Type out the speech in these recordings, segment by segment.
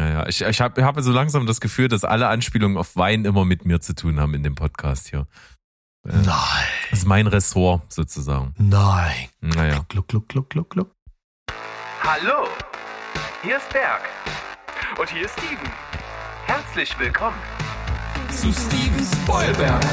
Naja, ich, ich habe hab so langsam das Gefühl, dass alle Anspielungen auf Wein immer mit mir zu tun haben in dem Podcast hier. Äh, Nein. Das ist mein Ressort sozusagen. Nein. Naja. Gluck, gluck, gluck, gluck, gluck. Hallo, hier ist Berg. Und hier ist Steven. Herzlich willkommen zu Steven Spoilberg.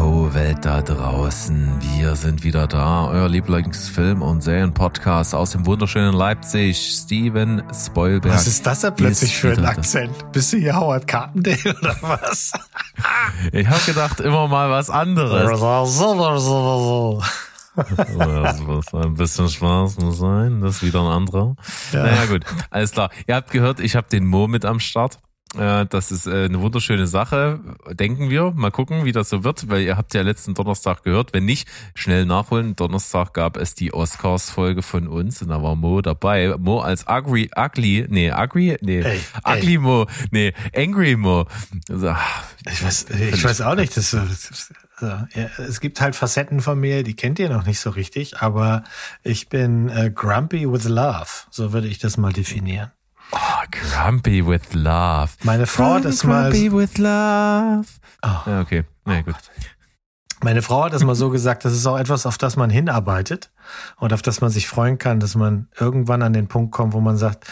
Ho, Welt da draußen. Wir sind wieder da. Euer Lieblingsfilm- und Serienpodcast aus dem wunderschönen Leipzig. Steven Spoilberg. Was ist das da plötzlich für ein wieder da. Akzent? Bist du hier Howard Carpendale oder was? Ich habe gedacht, immer mal was anderes. Das ein bisschen Spaß muss sein. Das ist wieder ein anderer. Ja. Naja, gut. Alles klar. Ihr habt gehört, ich habe den Mo mit am Start. Äh, Das ist äh, eine wunderschöne Sache, denken wir. Mal gucken, wie das so wird, weil ihr habt ja letzten Donnerstag gehört. Wenn nicht, schnell nachholen. Donnerstag gab es die Oscars-Folge von uns und da war Mo dabei. Mo als Ugly, Ugly, nee, Ugly, nee, Ey, Ugly Mo, nee, Angry Mo. Also, ah, Ich weiß, ich weiß auch nicht. Das, das, ja, es gibt halt Facetten von mir, die kennt ihr noch nicht so richtig, aber ich bin äh, grumpy with love. So würde ich das mal definieren. Oh, grumpy with love. Meine Frau hat das mal, Grumpy with love. Oh. Okay. Na ja, gut. meine Frau hat das mal so gesagt, das ist auch etwas, auf das man hinarbeitet und auf das man sich freuen kann, dass man irgendwann an den Punkt kommt, wo man sagt,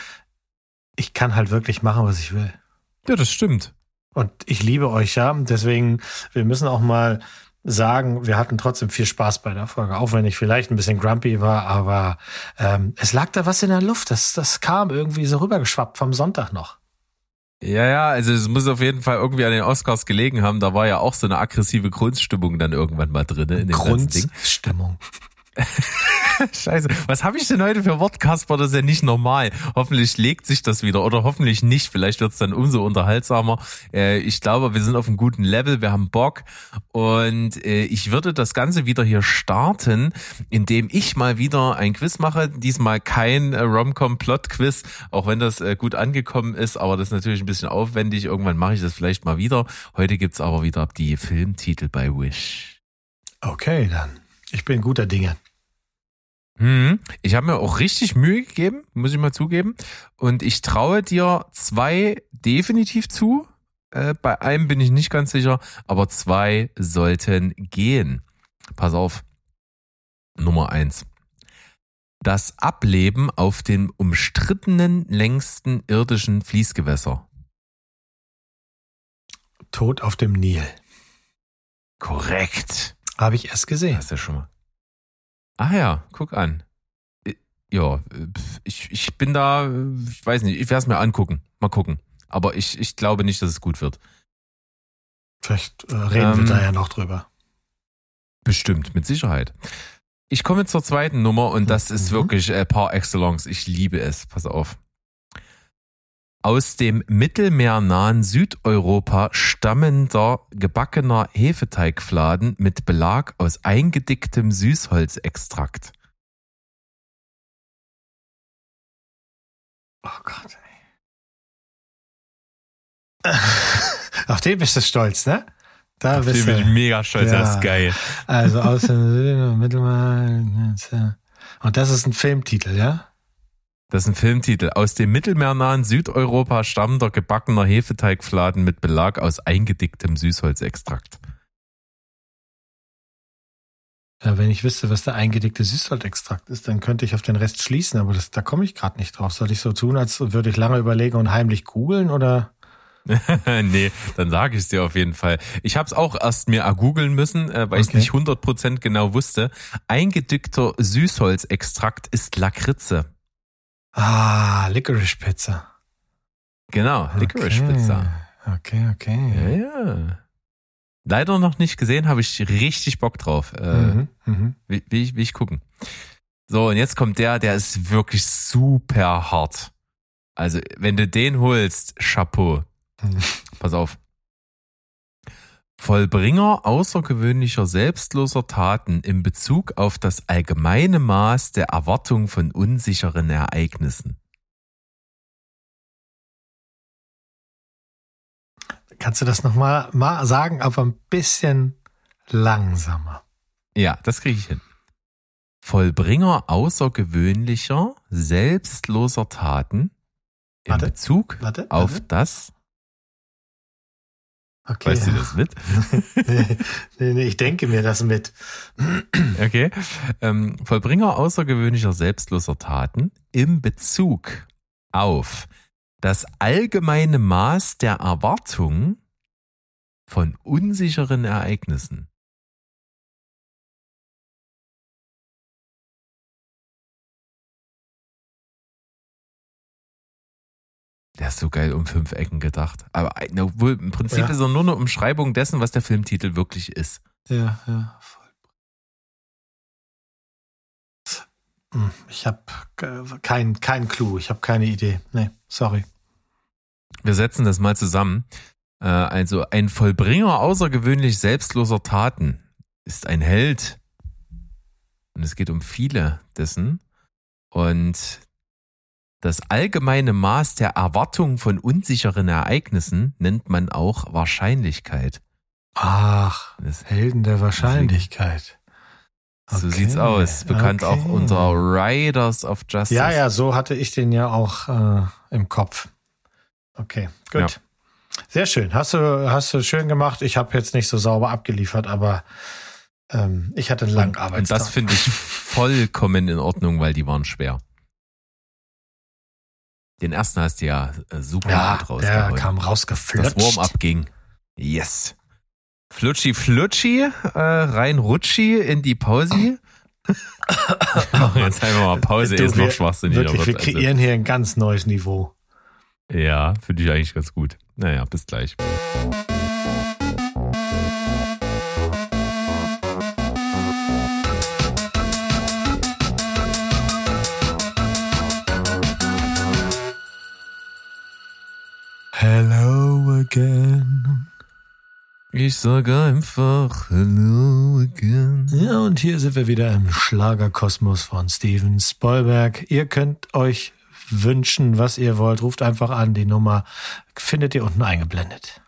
ich kann halt wirklich machen, was ich will. Ja, das stimmt. Und ich liebe euch ja. Deswegen, wir müssen auch mal sagen, wir hatten trotzdem viel Spaß bei der Folge, auch wenn ich vielleicht ein bisschen grumpy war, aber ähm, es lag da was in der Luft. Das, das kam irgendwie so rübergeschwappt vom Sonntag noch. Ja, ja, also es muss auf jeden Fall irgendwie an den Oscars gelegen haben. Da war ja auch so eine aggressive Grundstimmung dann irgendwann mal drin in dem ganzen Ding. Grundstimmung. Scheiße, was habe ich denn heute für Wort, Kasper? Das ist ja nicht normal. Hoffentlich legt sich das wieder oder hoffentlich nicht. Vielleicht wird es dann umso unterhaltsamer. Äh, ich glaube, wir sind auf einem guten Level, wir haben Bock und äh, ich würde das Ganze wieder hier starten, indem ich mal wieder ein Quiz mache. Diesmal kein äh, Rom-Com-Plot-Quiz, auch wenn das äh, gut angekommen ist, aber das ist natürlich ein bisschen aufwendig. Irgendwann mache ich das vielleicht mal wieder. Heute gibt's aber wieder die Filmtitel bei Wish. Okay, dann. Ich bin guter Dinge. Hm, ich habe mir auch richtig Mühe gegeben, muss ich mal zugeben. Und ich traue dir zwei definitiv zu. Äh, bei einem bin ich nicht ganz sicher, aber zwei sollten gehen. Pass auf. Nummer eins. Das Ableben auf dem umstrittenen längsten irdischen Fließgewässer. Tod auf dem Nil. Korrekt. Habe ich erst gesehen. Hast du schon mal. Ah ja, guck an. Ja, ich, ich bin da, ich weiß nicht, ich werde es mir angucken. Mal gucken. Aber ich, ich glaube nicht, dass es gut wird. Vielleicht äh, reden wir Ähm, da ja noch drüber. Bestimmt, mit Sicherheit. Ich komme zur zweiten Nummer und das ist Mhm. wirklich äh, par excellence. Ich liebe es. Pass auf. Aus dem mittelmeernahen Südeuropa stammender gebackener Hefeteigfladen mit Belag aus eingedicktem Süßholzextrakt. Oh Gott, ey. Auf den bist du stolz, ne? Da Auf bist den bin ich du. mega stolz. Ja. Das ist geil. Also aus dem Mittelmeer. Und das ist ein Filmtitel, ja? Das ist ein Filmtitel. Aus dem mittelmeernahen Südeuropa stammender gebackener Hefeteigfladen mit Belag aus eingedicktem Süßholzextrakt. Ja, wenn ich wüsste, was der eingedickte Süßholzextrakt ist, dann könnte ich auf den Rest schließen, aber das, da komme ich gerade nicht drauf. Soll ich so tun, als würde ich lange überlegen und heimlich googeln oder? nee, dann sage ich es dir auf jeden Fall. Ich habe es auch erst mir googeln müssen, äh, weil ich Okay. nicht 100% genau wusste. Eingedickter Süßholzextrakt ist Lakritze. Ah, Licorice Pizza. Genau, Licorice okay. Pizza. Okay, Ja, okay. ja. Leider noch nicht gesehen, habe ich richtig Bock drauf. Äh, Mhm, mhm. will, will, ich, will ich gucken. So, und jetzt kommt der, der ist wirklich super hart. Also, wenn du den holst, Chapeau. Hm. Pass auf. Vollbringer außergewöhnlicher selbstloser Taten in Bezug auf das allgemeine Maß der Erwartung von unsicheren Ereignissen. Kannst du das nochmal mal sagen, aber ein bisschen langsamer? Ja, das kriege ich hin. Vollbringer außergewöhnlicher selbstloser Taten in Warte, Bezug warte, auf warte. das. Okay. Weißt du das mit? nee, nee, ich denke mir das mit. Okay. Ähm, Vollbringer außergewöhnlicher selbstloser Taten im Bezug auf das allgemeine Maß der Erwartung von unsicheren Ereignissen. Der ist so geil um fünf Ecken gedacht. Aber äh, na, wohl, im Prinzip Ja. ist er nur eine Umschreibung dessen, was der Filmtitel wirklich ist. Ja, ja. voll. Hm, Ich habe kein, kein Clou, ich habe keine Idee. Nee, sorry. Wir setzen das mal zusammen. Äh, Also ein Vollbringer außergewöhnlich selbstloser Taten ist ein Held. Und es geht um viele dessen. Und das allgemeine Maß der Erwartung von unsicheren Ereignissen nennt man auch Wahrscheinlichkeit. Ach, Das, Helden der Wahrscheinlichkeit. So Okay, sieht's aus. Bekannt okay. auch unter Riders of Justice. Ja, ja, so hatte ich den ja auch äh, im Kopf. Okay, gut. Ja. Sehr schön. Hast du, hast du schön gemacht. Ich habe jetzt nicht so sauber abgeliefert, aber ähm, ich hatte einen langen Und Arbeitstag. das finde ich vollkommen in Ordnung, weil die waren schwer. Den ersten hast du ja äh, super ja, gut der rausgehauen. kam das rausgeflutscht. Warm-up ging. Yes. Flutschi Flutschi, äh, rein Rutschi in die Pause. Jetzt einfach mal Pause, Du, ist wir- noch schwachsinniger. Wirklich, wir also. kreieren hier ein ganz neues Niveau. Ja, finde ich eigentlich ganz gut. Naja, bis gleich. Again. Ich sage einfach Hello again. Ja, und hier sind wir wieder im Schlagerkosmos von Steven Spielberg. Ihr könnt euch wünschen, was ihr wollt. Ruft einfach an. Die Nummer findet ihr unten eingeblendet.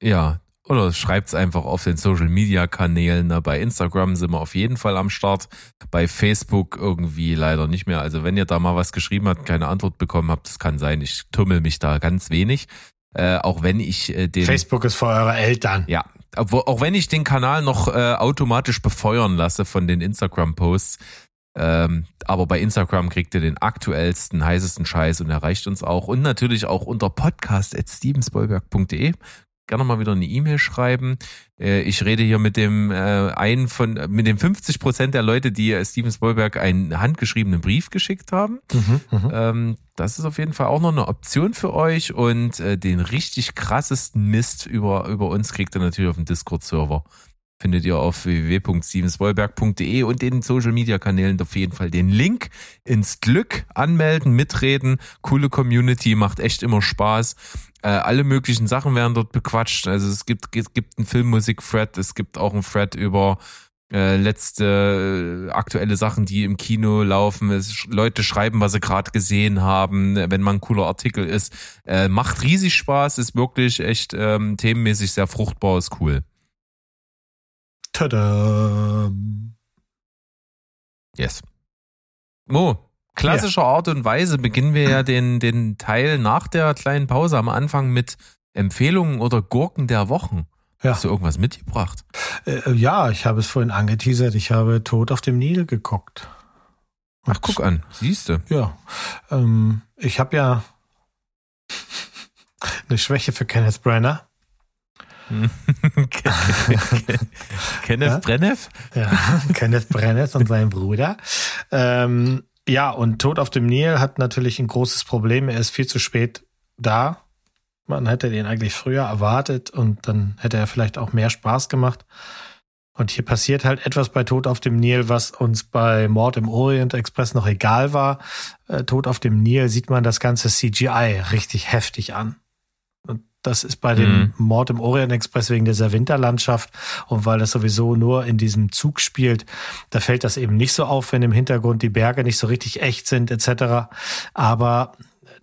Ja, oder schreibt's einfach auf den Social Media Kanälen. Bei Instagram sind wir auf jeden Fall am Start. Bei Facebook irgendwie leider nicht mehr. Also wenn ihr da mal was geschrieben habt, keine Antwort bekommen habt, das kann sein. Ich tummel mich da ganz wenig. Äh, auch wenn ich äh, den Facebook ist für eure Eltern. ja, obwohl, auch wenn ich den Kanal noch äh, automatisch befeuern lasse von den Instagram-Posts. Ähm, aber bei Instagram kriegt ihr den aktuellsten, heißesten Scheiß und erreicht uns auch. Und natürlich auch unter podcast.stevensbollberg.de. Gerne mal wieder eine E-Mail schreiben. Äh, ich rede hier mit dem äh, einen von, mit den 50 Prozent der Leute, die äh, Steven Spielberg einen handgeschriebenen Brief geschickt haben. Mhm, mhm. Ähm, das ist auf jeden Fall auch noch eine Option für euch und äh, den richtig krassesten Mist über, über uns kriegt ihr natürlich auf dem Discord-Server. Findet ihr auf www.stevenswollberg.de und den Social Media Kanälen auf jeden Fall den Link ins Glück anmelden, mitreden. Coole Community, macht echt immer Spaß. Äh, alle möglichen Sachen werden dort bequatscht. Also es gibt, es gibt einen Filmmusik-Thread, es gibt auch einen Thread über äh, letzte äh, aktuelle Sachen, die im Kino laufen. Es, sch- Leute schreiben, was sie gerade gesehen haben, wenn man ein cooler Artikel ist. Äh, macht riesig Spaß, ist wirklich echt ähm, themenmäßig sehr fruchtbar, ist cool. Tada. Yes. Mo, klassischer Art und Weise beginnen wir ja den, den Teil nach der kleinen Pause am Anfang mit Empfehlungen oder Gurken der Wochen. Ja. Hast du irgendwas mitgebracht? Äh, ja, ich habe es vorhin angeteasert. Ich habe Tod auf dem Nil geguckt. Ach, guck an, siehst du. Ja, ähm, ich habe ja eine Schwäche für Kenneth Branagh. Kenneth Ja? Brennev? Ja, Kenneth Branagh und sein Bruder. Ähm, ja, und Tod auf dem Nil hat natürlich ein großes Problem. Er ist viel zu spät da. Man hätte den eigentlich früher erwartet und dann hätte er vielleicht auch mehr Spaß gemacht. Und hier passiert halt etwas bei Tod auf dem Nil, was uns bei Mord im Orient Express noch egal war. Äh, Tod auf dem Nil sieht man das ganze CGI richtig heftig an. Das ist bei dem Mhm. Mord im Orient Express wegen dieser Winterlandschaft und weil das sowieso nur in diesem Zug spielt, da fällt das eben nicht so auf, wenn im Hintergrund die Berge nicht so richtig echt sind etc. Aber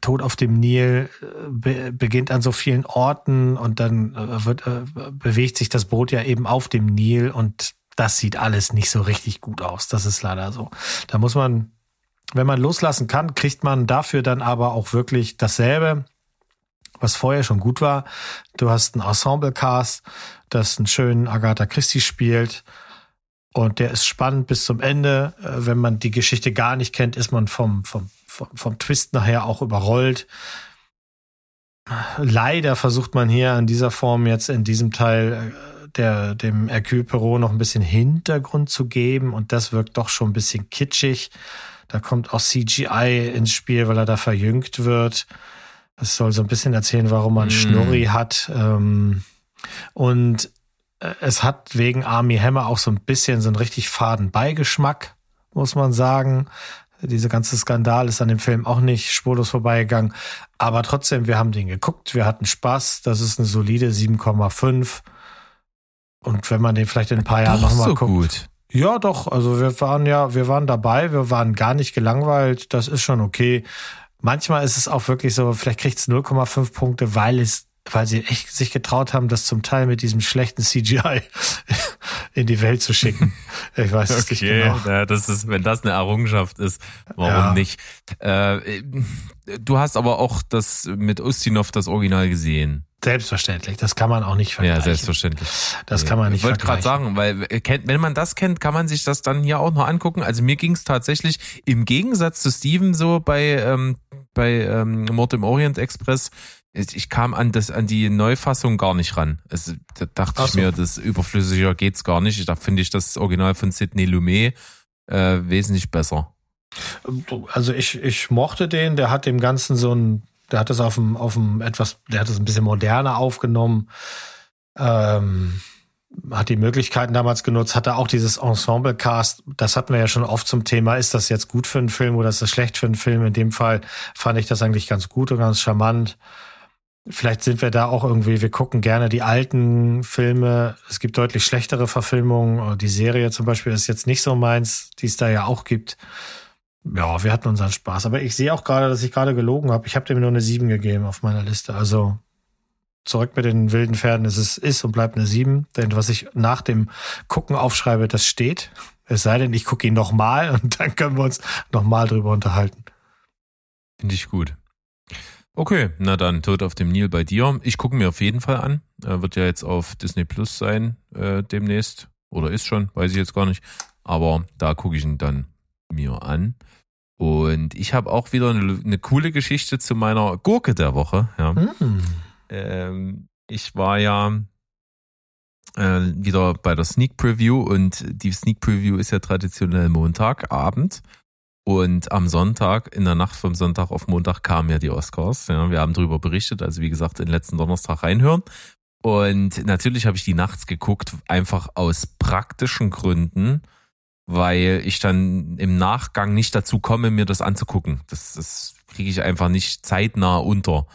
Tod auf dem Nil äh, be beginnt an so vielen Orten und dann äh, wird, äh, bewegt sich das Boot ja eben auf dem Nil und das sieht alles nicht so richtig gut aus. Das ist leider so. Da muss man, wenn man loslassen kann, kriegt man dafür dann aber auch wirklich dasselbe, was vorher schon gut war. Du hast einen Ensemble-Cast, das einen schönen Agatha Christie spielt. Und der ist spannend bis zum Ende. Äh, Wenn man die Geschichte gar nicht kennt, ist man vom, vom, vom, vom Twist nachher auch überrollt. Leider versucht man hier an dieser Form jetzt in diesem Teil äh, der, dem Hercule Perot noch ein bisschen Hintergrund zu geben. Und das wirkt doch schon ein bisschen kitschig. Da kommt auch CGI ins Spiel, weil er da verjüngt wird. Das soll so ein bisschen erzählen, warum man Mm. Schnurri hat. Ähm, und äh, es hat wegen Army Hammer auch so ein bisschen so einen richtig faden Beigeschmack, muss man sagen. Dieser ganze Skandal ist an dem Film auch nicht spurlos vorbeigegangen. Aber trotzdem, wir haben den geguckt, wir hatten Spaß. Das ist eine solide 7,5. Und wenn man den vielleicht in ein paar Jahren nochmal so guckt. gut. Ja, doch. Also wir waren ja, wir waren dabei, wir waren gar nicht gelangweilt. Das ist schon okay. Manchmal ist es auch wirklich so, vielleicht kriegt es 0,5 Punkte, weil es, weil sie echt sich getraut haben, das zum Teil mit diesem schlechten CGI in die Welt zu schicken. Ich weiß es nicht Okay, genau. ja, das ist, wenn das eine Errungenschaft ist, warum Ja. nicht? Äh, du hast aber auch das mit Ustinov das Original gesehen. Selbstverständlich. Das kann man auch nicht vergleichen. Ja, selbstverständlich. Das kann man nicht Ich wollte gerade sagen, weil äh, wenn man das kennt, kann man sich das dann hier auch noch angucken. Also mir ging es tatsächlich im Gegensatz zu Steven so bei ähm, bei ähm, Mord im Orient Express. Ich ich kam an das an die Neufassung gar nicht ran. Also, da dachte Ach ich so. mir, das überflüssiger geht's gar nicht. Da finde ich das Original von Sidney Lumet äh, wesentlich besser. Also ich, ich mochte den, der hat dem Ganzen so ein, der hat das auf dem, auf dem etwas, der hat das ein bisschen moderner aufgenommen, ähm, hat die Möglichkeiten damals genutzt, hatte auch dieses Ensemble-Cast, das hatten wir ja schon oft zum Thema, ist das jetzt gut für einen Film oder ist das schlecht für einen Film? In dem Fall fand ich das eigentlich ganz gut und ganz charmant. Vielleicht sind wir da auch irgendwie, wir gucken gerne die alten Filme. Es gibt deutlich schlechtere Verfilmungen. Die Serie zum Beispiel ist jetzt nicht so meins, die es da ja auch gibt. Ja, wir hatten unseren Spaß. Aber ich sehe auch gerade, dass ich gerade gelogen habe. Ich habe dem nur eine 7 gegeben auf meiner Liste. Also zurück mit den wilden Pferden. Es ist, ist und bleibt eine 7. Denn was ich nach dem Gucken aufschreibe, das steht. Es sei denn, ich gucke ihn nochmal und dann können wir uns nochmal drüber unterhalten. Finde ich gut. Okay, na dann, Tod auf dem Nil bei dir. Ich gucke mir auf jeden Fall an. Er wird ja jetzt auf Disney Plus sein äh, demnächst. Oder ist schon, weiß ich jetzt gar nicht. Aber da gucke ich ihn dann mir an. Und ich habe auch wieder eine, eine coole Geschichte zu meiner Gurke der Woche. Ja. Hm. Ähm, ich war ja äh, wieder bei der Sneak Preview und die Sneak Preview ist ja traditionell Montagabend. Und am Sonntag, in der Nacht vom Sonntag auf Montag kamen ja die Oscars. Ja, wir haben darüber berichtet, also wie gesagt, den letzten Donnerstag reinhören. Und natürlich habe ich die nachts geguckt, einfach aus praktischen Gründen, weil ich dann im Nachgang nicht dazu komme, mir das anzugucken. Das, das kriege ich einfach nicht zeitnah unter.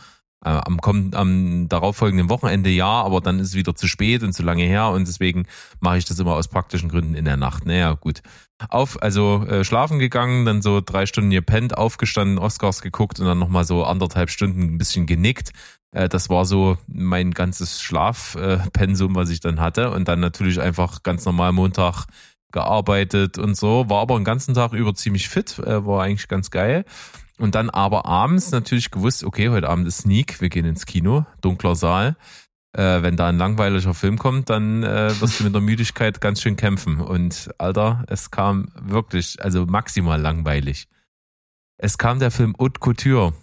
Äh, am, kommenden, am darauffolgenden Wochenende ja, aber dann ist es wieder zu spät und zu lange her und deswegen mache ich das immer aus praktischen Gründen in der Nacht. Naja, gut. Auf, also äh, schlafen gegangen, dann so drei Stunden gepennt, aufgestanden, Oscars geguckt und dann nochmal so anderthalb Stunden ein bisschen genickt. Äh, das war so mein ganzes Schlafpensum, was ich dann hatte. Und dann natürlich einfach ganz normal Montag gearbeitet und so. War aber den ganzen Tag über ziemlich fit, äh, war eigentlich ganz geil. Und dann aber abends natürlich gewusst, okay, heute Abend ist Sneak, wir gehen ins Kino, dunkler Saal. Äh, wenn da ein langweiliger Film kommt, dann äh, wirst du mit der Müdigkeit ganz schön kämpfen. Und Alter, es kam wirklich, also maximal langweilig. Es kam der Film Haute Couture.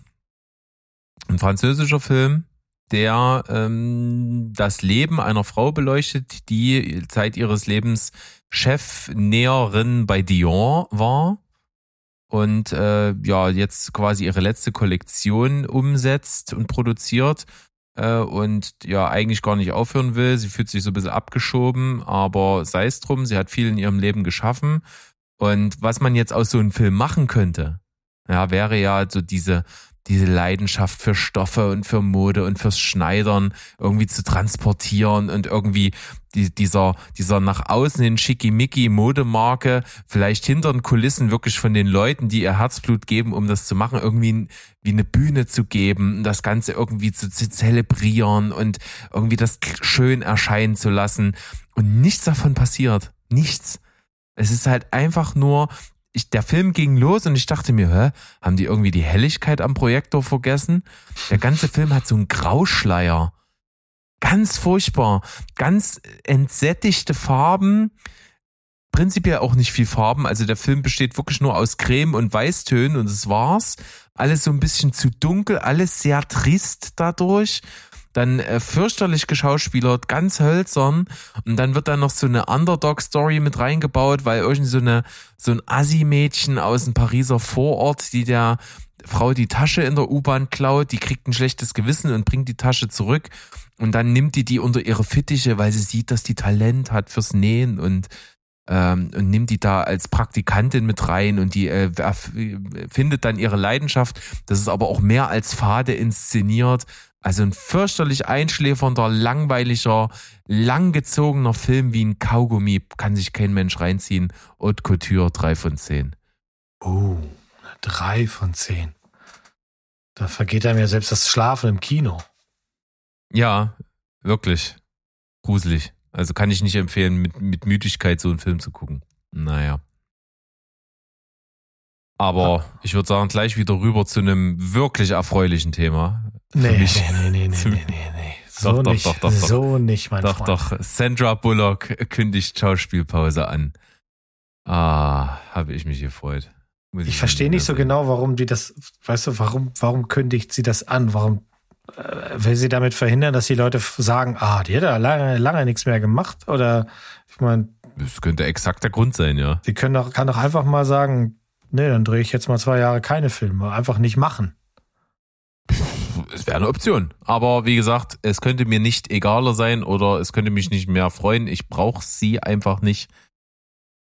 Ein französischer Film, der ähm, das Leben einer Frau beleuchtet, die Zeit ihres Lebens Chefnäherin bei Dior war und äh, ja jetzt quasi ihre letzte Kollektion umsetzt und produziert. äh, und ja eigentlich gar nicht aufhören will. Sie fühlt sich so ein bisschen abgeschoben, aber sei es drum, sie hat viel in ihrem Leben geschaffen. Und was man jetzt aus so einem Film machen könnte, ja, wäre ja so diese, diese Leidenschaft für Stoffe und für Mode und fürs Schneidern irgendwie zu transportieren und irgendwie die, dieser, dieser nach außen hin schickimicki Modemarke vielleicht hinter den Kulissen wirklich von den Leuten, die ihr Herzblut geben, um das zu machen, irgendwie wie eine Bühne zu geben das Ganze irgendwie zu, zu zelebrieren und irgendwie das schön erscheinen zu lassen. Und nichts davon passiert. Nichts. Es ist halt einfach nur ich, der Film ging los und ich dachte mir, hä, haben die irgendwie die Helligkeit am Projektor vergessen? Der ganze Film hat so einen Grauschleier. Ganz furchtbar. Ganz entsättigte Farben. Prinzipiell auch nicht viel Farben. Also der Film besteht wirklich nur aus Creme und Weißtönen und das war's. Alles so ein bisschen zu dunkel, alles sehr trist dadurch dann äh, fürchterlich geschauspielert, ganz hölzern und dann wird da noch so eine Underdog-Story mit reingebaut, weil irgendwie so eine so ein Assi-Mädchen aus dem Pariser Vorort, die der Frau die Tasche in der U-Bahn klaut, die kriegt ein schlechtes Gewissen und bringt die Tasche zurück und dann nimmt die die unter ihre Fittiche, weil sie sieht, dass die Talent hat fürs Nähen und ähm, und nimmt die da als Praktikantin mit rein und die äh, findet dann ihre Leidenschaft. Das ist aber auch mehr als fade inszeniert also ein fürchterlich einschläfernder, langweiliger, langgezogener Film wie ein Kaugummi kann sich kein Mensch reinziehen. Haute Couture, drei von zehn. Oh, drei von zehn. Da vergeht einem ja selbst das Schlafen im Kino. Ja, wirklich. Gruselig. Also kann ich nicht empfehlen, mit, mit Müdigkeit so einen Film zu gucken. Naja. Aber ich würde sagen, gleich wieder rüber zu einem wirklich erfreulichen Thema. Nee, nee, nee, nee, nee, nee, nee. So doch, doch, nicht, doch, doch, doch. so nicht, mein Doch, Freund. doch. Sandra Bullock kündigt Schauspielpause an. Ah, habe ich mich gefreut. Muss Ich verstehe nicht so genau, warum die das, weißt du, warum, warum kündigt sie das an? Warum will sie damit verhindern, dass die Leute sagen, ah, die hat ja lange, lange nichts mehr gemacht? Oder ich meine, Das könnte exakt der Grund sein, ja. sie können doch, kann doch einfach mal sagen, nee, dann drehe ich jetzt mal zwei Jahre keine Filme. Einfach nicht machen. Es wäre eine Option. Aber wie gesagt, es könnte mir nicht egaler sein oder es könnte mich nicht mehr freuen. Ich brauche sie einfach nicht.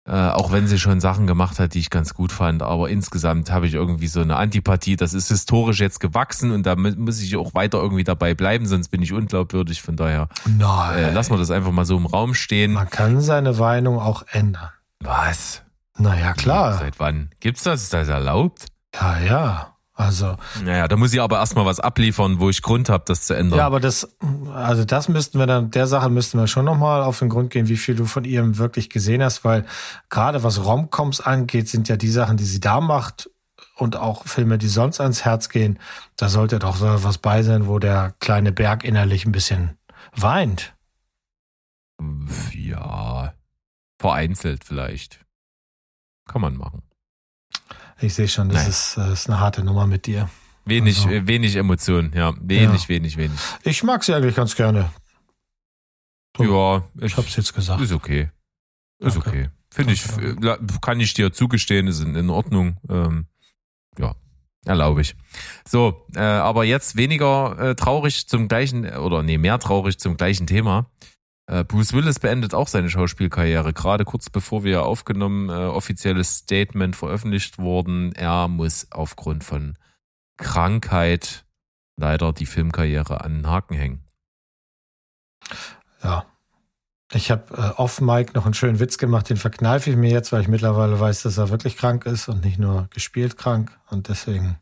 Äh, auch wenn sie schon Sachen gemacht hat, die ich ganz gut fand. Aber insgesamt habe ich irgendwie so eine Antipathie. Das ist historisch jetzt gewachsen und da mu- muss ich auch weiter irgendwie dabei bleiben, sonst bin ich unglaubwürdig. Von daher Nein. äh, lassen wir das einfach mal so im Raum stehen. Man kann seine Meinung auch ändern. Was? Naja, klar. Seit wann? Gibt's das? Ist das erlaubt? Ja, ja. Also, Naja, da muss ich aber erstmal was abliefern, wo ich Grund habe, das zu ändern. ja, aber das, also das müssten wir dann, der Sache müssten wir schon nochmal auf den Grund gehen, wie viel du von ihr wirklich gesehen hast, weil gerade was Romcoms angeht, sind ja die Sachen, die sie da macht und auch Filme, die sonst ans Herz gehen, da sollte doch so was bei sein, wo der kleine Berg innerlich ein bisschen weint. Ja, vereinzelt vielleicht. Kann man machen. Ich sehe schon, das ist, das ist eine harte Nummer mit dir. Wenig, Also. äh, wenig Emotionen, ja. Wenig, Ja. wenig, wenig. Ich mag sie eigentlich ganz gerne. So, Ja, Ich hab's jetzt gesagt. ist okay. Ist Okay. okay. Finde ich, äh, kann ich dir zugestehen, ist in, in Ordnung. Ähm, ja, erlaube ich. So, äh, aber jetzt weniger äh, traurig zum gleichen, oder nee, mehr traurig zum gleichen Thema. Äh, Bruce Willis beendet auch seine Schauspielkarriere. Gerade kurz bevor wir aufgenommen, äh, offizielles Statement veröffentlicht wurden. Er muss aufgrund von Krankheit leider die Filmkarriere an den Haken hängen. Ja. Ich habe äh, off-Mike noch einen schönen Witz gemacht, den verkneife ich mir jetzt, weil ich mittlerweile weiß, dass er wirklich krank ist und nicht nur gespielt krank. Und deswegen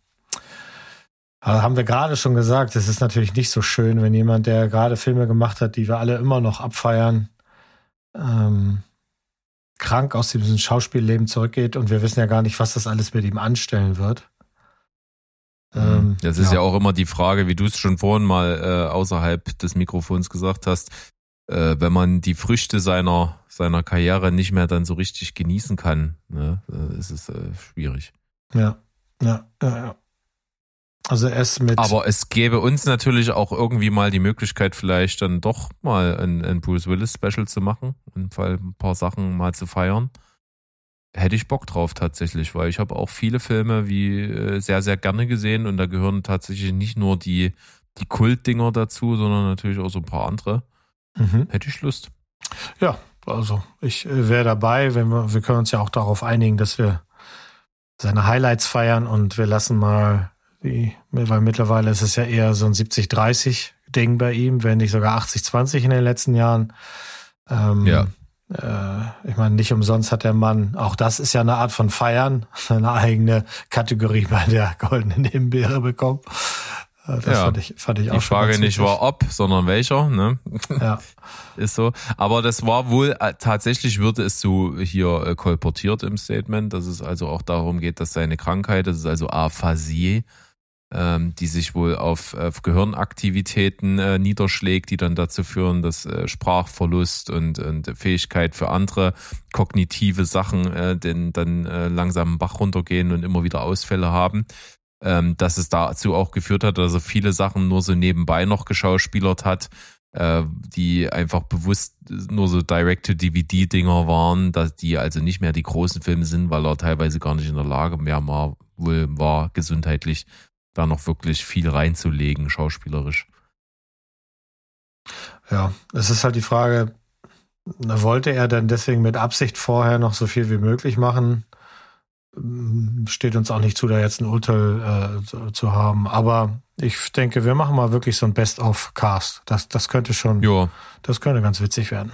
Aber haben wir gerade schon gesagt, es ist natürlich nicht so schön, wenn jemand, der gerade Filme gemacht hat, die wir alle immer noch abfeiern, ähm, krank aus diesem Schauspielleben zurückgeht und wir wissen ja gar nicht, was das alles mit ihm anstellen wird. Ähm, Das ist ja. auch immer die Frage, wie du es schon vorhin mal äh, außerhalb des Mikrofons gesagt hast, äh, wenn man die Früchte seiner seiner Karriere nicht mehr dann so richtig genießen kann, ne, äh, ist es äh, schwierig. Ja, ja, ja, ja. Also ist mit. Aber es gäbe uns natürlich auch irgendwie mal die Möglichkeit, vielleicht dann doch mal ein, ein Bruce Willis Special zu machen und mal ein paar Sachen mal zu feiern. Hätte ich Bock drauf tatsächlich, weil ich habe auch viele Filme wie äh, sehr, sehr gerne gesehen und da gehören tatsächlich nicht nur die die Kultdinger dazu, sondern natürlich auch so ein paar andere. Mhm. Hätte ich Lust. Ja, also ich äh, wäre dabei, wenn wir, wir können uns ja auch darauf einigen, dass wir seine Highlights feiern und wir lassen mal die, weil mittlerweile ist es ja eher so ein 70-30-Ding bei ihm, wenn nicht sogar 80-20 in den letzten Jahren. Ähm, Ja. Äh, ich meine, nicht umsonst hat der Mann, auch das ist ja eine Art von Feiern, eine eigene Kategorie bei der goldenen Himbeere bekommen. Äh, Das Ja. fand ich, fand ich auch Die Frage nicht war ob, sondern welcher, ne? Ja. Ist so. Aber das war wohl, äh, tatsächlich würde es so hier äh, kolportiert im Statement, dass es also auch darum geht, dass seine Krankheit, das ist also Aphasie, ähm, die sich wohl auf, auf Gehirnaktivitäten äh, niederschlägt, die dann dazu führen, dass äh, Sprachverlust und, und Fähigkeit für andere kognitive Sachen äh, den, dann äh, langsam Bach runtergehen und immer wieder Ausfälle haben. Ähm, dass es dazu auch geführt hat, dass er viele Sachen nur so nebenbei noch geschauspielert hat, äh, die einfach bewusst nur so Direct-to-DVD-Dinger waren, dass die also nicht mehr die großen Filme sind, weil er teilweise gar nicht in der Lage mehr war, wohl war gesundheitlich da noch wirklich viel reinzulegen, schauspielerisch. Ja, es ist halt die Frage, wollte er denn deswegen mit Absicht vorher noch so viel wie möglich machen? Ähm, Steht uns auch nicht zu, da jetzt ein Urteil äh, zu- zu haben. Aber ich denke, wir machen mal wirklich so ein Best-of-Cast. Das, das könnte schon, Ja, das könnte ganz witzig werden.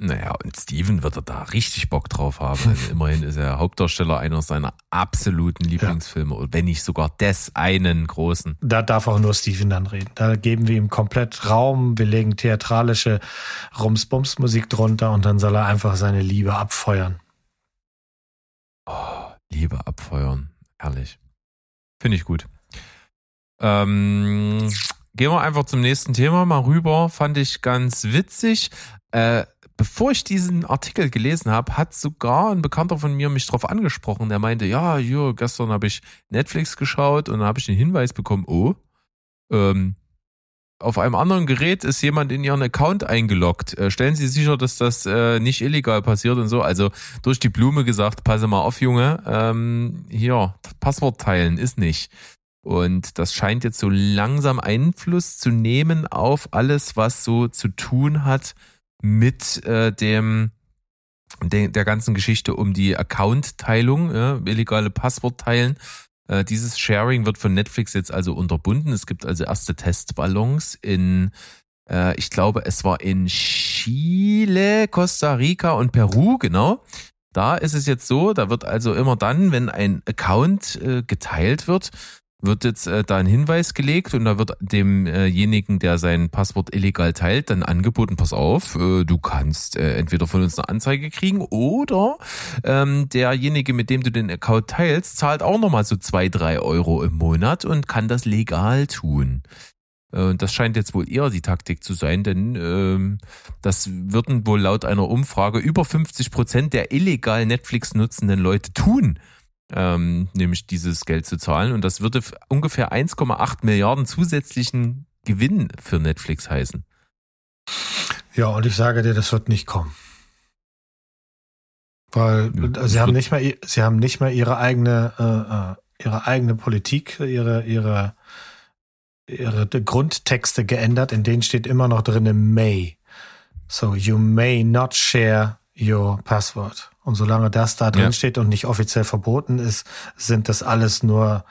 Naja, und Steven wird er da richtig Bock drauf haben. Also immerhin ist er Hauptdarsteller einer seiner absoluten Lieblingsfilme, und wenn nicht sogar des einen großen. Da darf auch nur Steven dann reden. Da geben wir ihm komplett Raum. Wir legen theatralische Rums-Bums-Musik drunter und dann soll er einfach seine Liebe abfeuern. Oh, Liebe abfeuern. Herrlich. Finde ich gut. Ähm, gehen wir einfach zum nächsten Thema mal rüber. Fand ich ganz witzig. Äh, bevor ich diesen Artikel gelesen habe, hat sogar ein Bekannter von mir mich drauf angesprochen. Der meinte, ja, hier, gestern habe ich Netflix geschaut und da habe ich den Hinweis bekommen, oh, ähm, auf einem anderen Gerät ist jemand in ihren Account eingeloggt. Äh, stellen Sie sicher, dass das äh, nicht illegal passiert und so. Also durch die Blume gesagt, passe mal auf, Junge, ähm, hier, Passwort teilen ist nicht. Und das scheint jetzt so langsam Einfluss zu nehmen auf alles, was so zu tun hat mit äh, dem de, der ganzen Geschichte um die Account-Teilung, ja, illegale Passwort teilen. Äh, dieses Sharing wird von Netflix jetzt also unterbunden. Es gibt also erste Testballons in, äh, ich glaube, es war in Chile, Costa Rica und Peru, genau. Da ist es jetzt so, da wird also immer dann, wenn ein Account äh, geteilt wird, wird jetzt äh, da ein Hinweis gelegt und da wird demjenigen, der sein Passwort illegal teilt, dann angeboten, pass auf, äh, du kannst äh, entweder von uns eine Anzeige kriegen oder ähm, derjenige, mit dem du den Account teilst, zahlt auch nochmal so zwei, drei Euro im Monat und kann das legal tun. Äh, Und das scheint jetzt wohl eher die Taktik zu sein, denn ähm, das würden wohl laut einer Umfrage über 50 Prozent der illegal Netflix nutzenden Leute tun, ähm, nämlich dieses Geld zu zahlen. Und das würde ungefähr 1,8 Milliarden zusätzlichen Gewinn für Netflix heißen. Ja, und ich sage dir, das wird nicht kommen. Weil Ja, äh, sie haben nicht mehr, i- sie haben nicht mehr ihre eigene, äh, äh, ihre eigene Politik, ihre, ihre, ihre Grundtexte geändert. In denen steht immer noch drin may. So, you may not share your password. Und solange das da drin Ja. steht und nicht offiziell verboten ist, sind das alles nur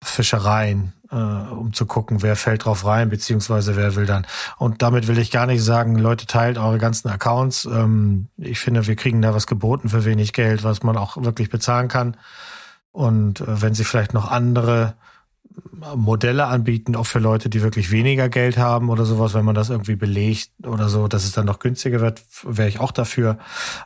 Fischereien, äh, um zu gucken, wer fällt drauf rein, beziehungsweise wer will dann. Und damit will ich gar nicht sagen, Leute, teilt eure ganzen Accounts. Ähm, ich finde, wir kriegen da was geboten für wenig Geld, was man auch wirklich bezahlen kann. Und äh, wenn sie vielleicht noch andere Modelle anbieten, auch für Leute, die wirklich weniger Geld haben oder sowas, wenn man das irgendwie belegt oder so, dass es dann noch günstiger wird, wäre ich auch dafür.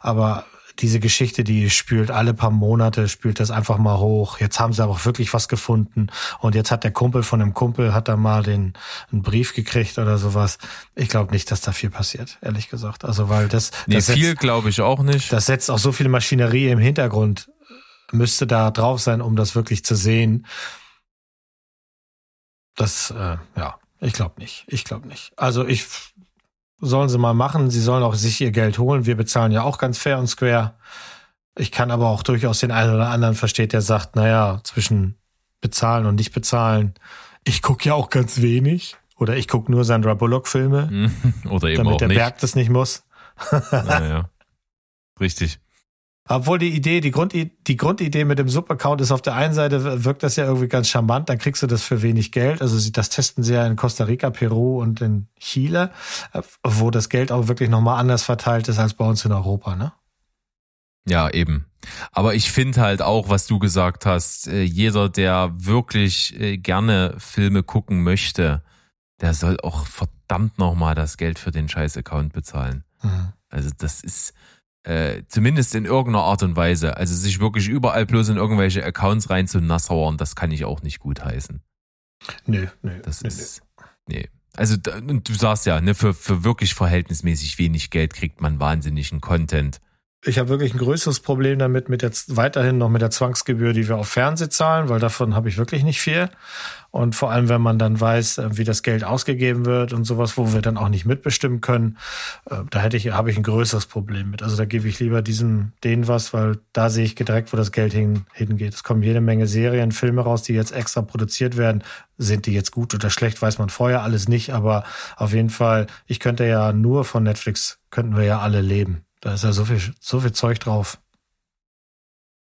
Aber diese Geschichte, die spült alle paar Monate, spült das einfach mal hoch. Jetzt haben sie aber auch wirklich was gefunden. Und jetzt hat der Kumpel von dem Kumpel, hat da mal den, einen Brief gekriegt oder sowas. Ich glaube nicht, dass da viel passiert, ehrlich gesagt. Also, weil das, Nee, das viel glaube ich auch nicht. das setzt auch so viel Maschinerie im Hintergrund, müsste da drauf sein, um das wirklich zu sehen. Das, äh, ja, ich glaube nicht. Ich glaube nicht. Also ich sollen sie mal machen. Sie sollen auch sich ihr Geld holen. Wir bezahlen ja auch ganz fair und square. Ich kann aber auch durchaus den einen oder anderen versteht, der sagt, naja, zwischen bezahlen und nicht bezahlen ich gucke ja auch ganz wenig. Oder ich gucke nur Sandra Bullock-Filme, Oder eben damit auch der nicht. Berg das nicht muss. Naja. Richtig. Obwohl die Idee, die, Grundi die Grundidee mit dem Subaccount ist auf der einen Seite wirkt das ja irgendwie ganz charmant, dann kriegst du das für wenig Geld. Also sie- das testen sie ja in Costa Rica, Peru und in Chile, wo das Geld auch wirklich nochmal anders verteilt ist als bei uns in Europa, ne? Ja, eben. Aber ich finde halt auch, was du gesagt hast, äh, jeder, der wirklich äh, gerne Filme gucken möchte, der soll auch verdammt nochmal das Geld für den Scheiß-Account bezahlen. Mhm. Also das ist äh, zumindest in irgendeiner Art und Weise. Also sich wirklich überall bloß in irgendwelche Accounts rein zu nassauern, das kann ich auch nicht gut heißen. Nö, nö. Das nö, ist, nee. Also du sagst ja, ne, für, für wirklich verhältnismäßig wenig Geld kriegt man wahnsinnigen Content. Ich habe wirklich ein größeres Problem damit, mit jetzt weiterhin noch mit der Zwangsgebühr, die wir auf Fernseh zahlen, weil davon habe ich wirklich nicht viel. Und vor allem, wenn man dann weiß, äh, wie das Geld ausgegeben wird und sowas, wo wir dann auch nicht mitbestimmen können, äh, da hätte ich, habe ich ein größeres Problem mit. Also da gebe ich lieber diesem, denen was, weil da sehe ich direkt, wo das Geld hin, hingeht. Es kommen jede Menge Serien, Filme raus, die jetzt extra produziert werden. Sind die jetzt gut oder schlecht, weiß man vorher alles nicht, aber auf jeden Fall, ich könnte ja nur von Netflix, könnten wir ja alle leben. Da ist ja so viel, so viel Zeug drauf.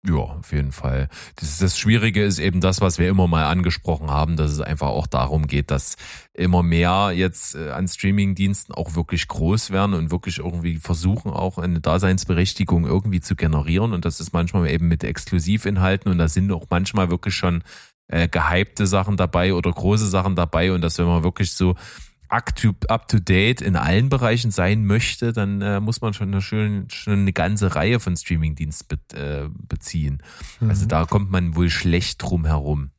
Ja, auf jeden Fall. Das, das Schwierige ist eben das, was wir immer mal angesprochen haben, dass es einfach auch darum geht, dass immer mehr jetzt äh, an Streamingdiensten auch wirklich groß werden und wirklich irgendwie versuchen, auch eine Daseinsberechtigung irgendwie zu generieren. Und das ist manchmal eben mit Exklusivinhalten und da sind auch manchmal wirklich schon äh, gehypte Sachen dabei oder große Sachen dabei. Und dass wenn man wirklich so up-to-date in allen Bereichen sein möchte, dann äh, muss man schon eine, schön, schon eine ganze Reihe von Streamingdiensten be äh, beziehen. Also Mhm. da kommt man wohl schlecht drum herum.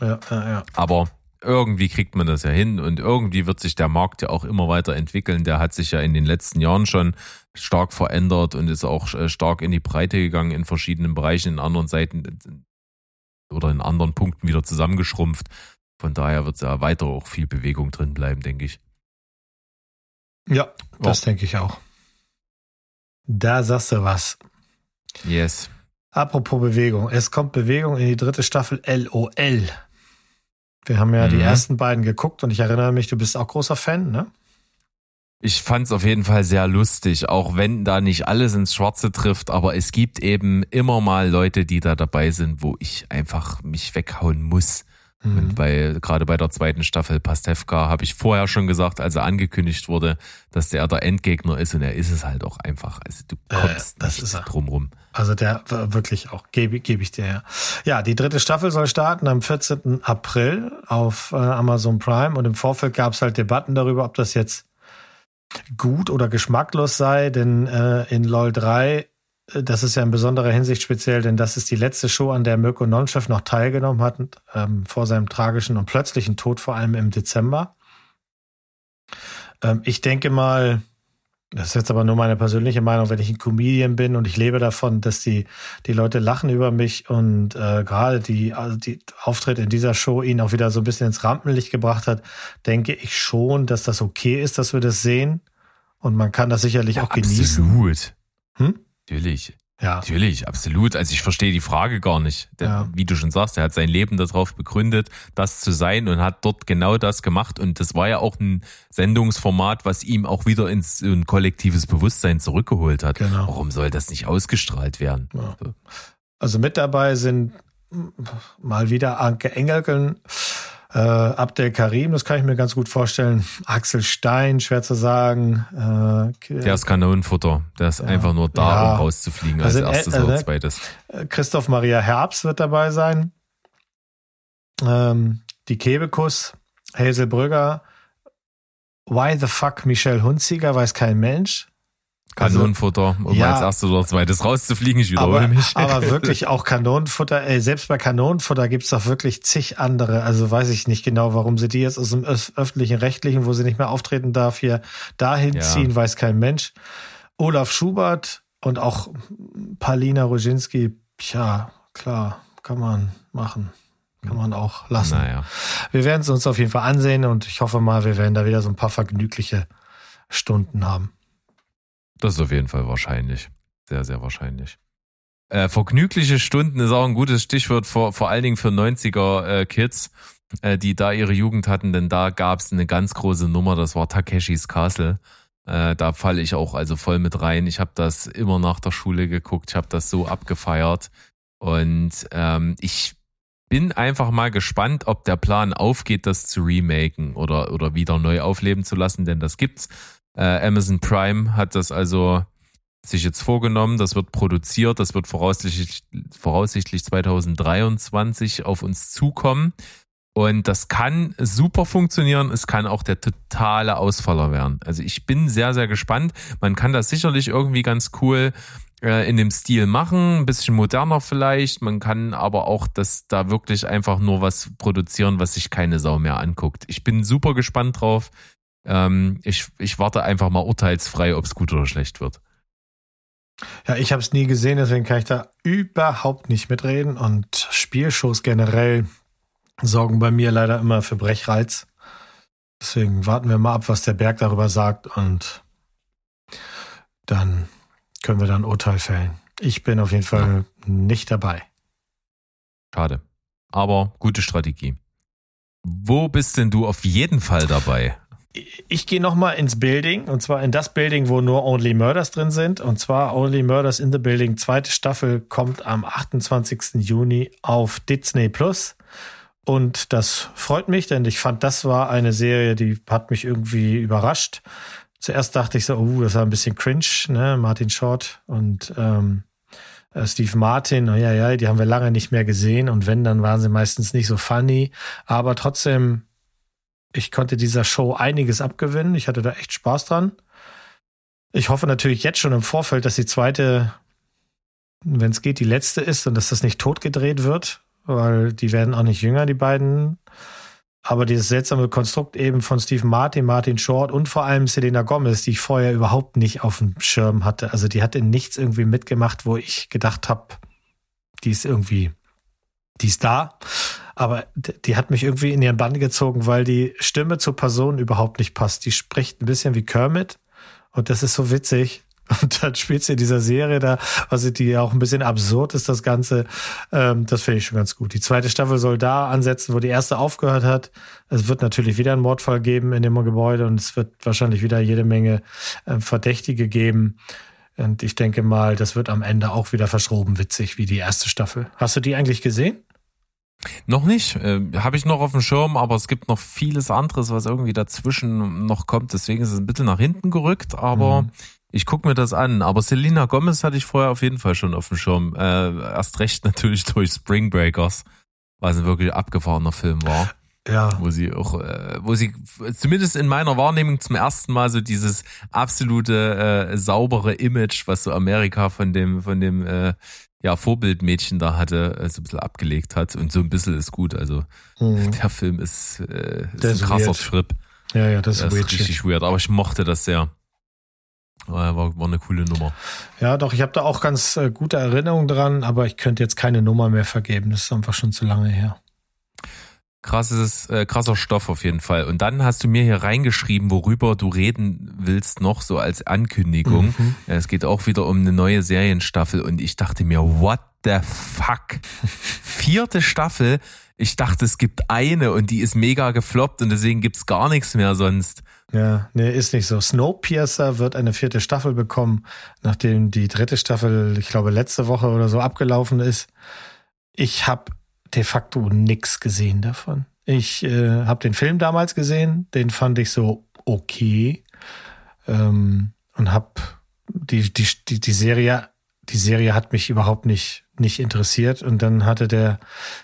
Ja, ja, ja. Aber irgendwie kriegt man das ja hin und irgendwie wird sich der Markt ja auch immer weiter entwickeln. Der hat sich ja in den letzten Jahren schon stark verändert und ist auch äh, stark in die Breite gegangen in verschiedenen Bereichen, in anderen Seiten äh, oder in anderen Punkten wieder zusammengeschrumpft. Von daher wird ja weiter auch viel Bewegung drin bleiben, denke ich. Ja, das denke ich auch. Da sagst du was. Yes. Apropos Bewegung. Es kommt Bewegung in die dritte Staffel LOL. Wir haben ja die Mhm. ersten beiden geguckt und ich erinnere mich, du bist auch großer Fan, ne? Ich fand's auf jeden Fall sehr lustig, auch wenn da nicht alles ins Schwarze trifft, aber es gibt eben immer mal Leute, die da dabei sind, wo ich einfach mich weghauen muss. Mhm. Und bei, gerade bei der zweiten Staffel Pastewka habe ich vorher schon gebe als er angekündigt wurde, dass der der Endgegner ist und er ist es halt auch einfach. Also du Äh, kommst das nicht ist er. drum rum. Also der wirklich auch, gebe geb ich dir ja. Ja, die dritte Staffel soll starten am 14. April auf äh, Amazon Prime und im Vorfeld gab es halt Debatten darüber, ob das jetzt gut oder geschmacklos sei, denn äh, in LOL 3, äh, das ist ja in besonderer Hinsicht speziell, denn das ist die letzte Show, an der Mirko Nonchef noch teilgenommen hat, ähm, vor seinem tragischen und plötzlichen Tod, vor allem im Dezember. Ähm, ich denke mal, das ist jetzt aber nur meine persönliche Meinung, wenn ich ein Comedian bin und ich lebe davon, dass die, die Leute lachen über mich und äh, gerade die, also die Auftritt in dieser Show ihn auch wieder so ein bisschen ins Rampenlicht gebracht hat, denke ich schon, dass das okay ist, dass wir das sehen. Und man kann das sicherlich auch genießen. Absolut. Hm? Natürlich. Ja. Natürlich, absolut. Also ich verstehe die Frage gar nicht. Denn, Ja. Wie du schon sagst, er hat sein Leben darauf begründet, das zu sein und hat dort genau das gemacht. Und das war ja auch ein Sendungsformat, was ihm auch wieder ins ein kollektives Bewusstsein zurückgeholt hat. Genau. Warum soll das nicht ausgestrahlt werden? Ja. Also mit dabei sind mal wieder Anke Engelken, äh, Abdel Karim, das kann ich mir ganz gut vorstellen. Axel Stein, schwer zu sagen. Äh, Der ist Kanonenfutter. Der ist einfach nur da, Ja. um rauszufliegen Also, als erstes äh, oder äh, zweites. Äh, Christoph Maria Herbst wird dabei sein. Ähm, die Kebekus, Hazel Brügger. Why the fuck Michelle Hunziger, weiß kein Mensch. Kanonenfutter, um ja. als erstes oder zweites rauszufliegen. Ich wiederhole Aber, mich. aber wirklich auch Kanonenfutter, ey, selbst bei Kanonenfutter gibt's doch wirklich zig andere. Also weiß ich nicht genau, warum sie die jetzt aus dem öf- öffentlichen Rechtlichen, wo sie nicht mehr auftreten darf, hier dahin Ja. ziehen, weiß kein Mensch. Olaf Schubert und auch Palina Roginski, tja, klar, kann man machen. Kann man auch lassen. Naja. Wir werden es uns auf jeden Fall ansehen und ich hoffe mal, wir werden da wieder so ein paar vergnügliche Stunden haben. Das ist auf jeden Fall wahrscheinlich. Sehr, sehr wahrscheinlich. Äh, vergnügliche Stunden ist auch ein gutes Stichwort, vor, vor allen Dingen für 90er äh, Kids. äh, die da ihre Jugend hatten, denn da gab es eine ganz große Nummer, das war Takeshis Castle. Äh, da falle ich auch also voll mit rein. Ich habe das immer nach der Schule geguckt, ich habe das so abgefeiert. Und ähm, ich bin einfach mal gespannt, ob der Plan aufgeht, das zu remaken oder, oder wieder neu aufleben zu lassen, denn das gibt's. Äh, Amazon Prime hat das also sich jetzt vorgenommen, das wird produziert, das wird voraussichtlich, voraussichtlich 2023 auf uns zukommen. Und das kann super funktionieren, es kann auch der totale Ausfaller werden. Also ich bin sehr, sehr gespannt. Man kann das sicherlich irgendwie ganz cool äh, in dem Stil machen, ein bisschen moderner vielleicht. Man kann aber auch das da wirklich einfach nur was produzieren, was sich keine Sau mehr anguckt. Ich bin super gespannt drauf. Ähm, ich, ich warte einfach mal urteilsfrei, ob es gut oder schlecht wird. Ja, ich habe es nie gesehen, deswegen kann ich da überhaupt nicht mitreden. Und Spielshows generell sorgen bei mir leider immer für Brechreiz. Deswegen warten wir mal ab, was der Berg darüber sagt und dann können wir dann Urteil fällen. Ich bin auf jeden Fall ja. nicht dabei. Schade. Aber gute Strategie. Wo bist denn du auf jeden Fall dabei? Ich gehe nochmal ins Building und zwar in das Building, wo nur Only Murders drin sind. Und zwar Only Murders in the Building. Zweite Staffel kommt am 28. Juni auf Disney Plus. Und das freut mich, denn ich fand, das war eine Serie, die hat mich irgendwie überrascht. Zuerst dachte ich so, oh, das war ein bisschen cringe, ne? Martin Short und ähm, äh, Steve Martin, oh ja, ja, die haben wir lange nicht mehr gesehen und wenn, dann waren sie meistens nicht so funny. Aber trotzdem, ich konnte dieser Show einiges abgewinnen. Ich hatte da echt Spaß dran. Ich hoffe natürlich jetzt schon im Vorfeld, dass die zweite, wenn es geht, die letzte ist und dass das nicht totgedreht wird, weil die werden auch nicht jünger, die beiden. Aber dieses seltsame Konstrukt eben von Steve Martin, Martin Short und vor allem Selena Gomez, die ich vorher überhaupt nicht auf dem Schirm hatte. Also die hat in nichts irgendwie mitgemacht, wo ich gedacht habe, die ist irgendwie, die ist da. Aber die hat mich irgendwie in ihren Bann gezogen, weil die Stimme zur Person überhaupt nicht passt. Die spricht ein bisschen wie Kermit. Und das ist so witzig. Und dann spielt sie in dieser Serie da, also die auch ein bisschen absurd ist, das Ganze. Ähm, das finde ich schon ganz gut. Die zweite Staffel soll da ansetzen, wo die erste aufgehört hat. Es wird natürlich wieder einen Mordfall geben in dem Gebäude und es wird wahrscheinlich wieder jede Menge äh, Verdächtige geben. Und ich denke mal, das wird am Ende auch wieder verschroben witzig wie die erste Staffel. Hast du die eigentlich gesehen? Noch nicht, äh, habe ich noch auf dem Schirm, aber es gibt noch vieles anderes, was irgendwie dazwischen noch kommt. Deswegen ist es ein bisschen nach hinten gerückt, aber mhm. Ich gucke mir das an, aber Selena Gomez hatte ich vorher auf jeden Fall schon auf dem Schirm. Äh, erst recht natürlich durch Spring Breakers, was ein wirklich abgefahrener Film war. Ja. Wo sie auch, äh, wo sie zumindest in meiner Wahrnehmung zum ersten Mal so dieses absolute äh, saubere Image, was so Amerika von dem, von dem äh, ja, Vorbildmädchen da hatte, äh, so ein bisschen abgelegt hat. Und so ein bisschen ist gut. Also mhm. der Film ist, äh, ist ein krasser weird. Trip. Ja, ja, das, das ist, richtig weird. Aber ich mochte das sehr. War, war eine coole Nummer. Ja, doch, ich habe da auch ganz äh, gute Erinnerungen dran, aber ich könnte jetzt keine Nummer mehr vergeben. Das ist einfach schon zu lange her. Krasses, äh, krasser Stoff auf jeden Fall. Und dann hast du mir hier reingeschrieben, worüber du reden willst, noch so als Ankündigung. Mhm. Es geht auch wieder um eine neue Serienstaffel und ich dachte mir, what the fuck? Vierte Staffel. Ich dachte, es gibt eine und die ist mega gefloppt und deswegen gibt's gar nichts mehr sonst. Ja, nee, ist nicht so. Snowpiercer wird eine vierte Staffel bekommen, nachdem die dritte Staffel, ich glaube, letzte Woche oder so abgelaufen ist. Ich habe de facto nix gesehen davon. Ich äh, habe den Film damals gesehen, den fand ich so okay ähm, und habe die, die, die, die Serie, die Serie hat mich überhaupt nicht nicht interessiert. Und dann hatte der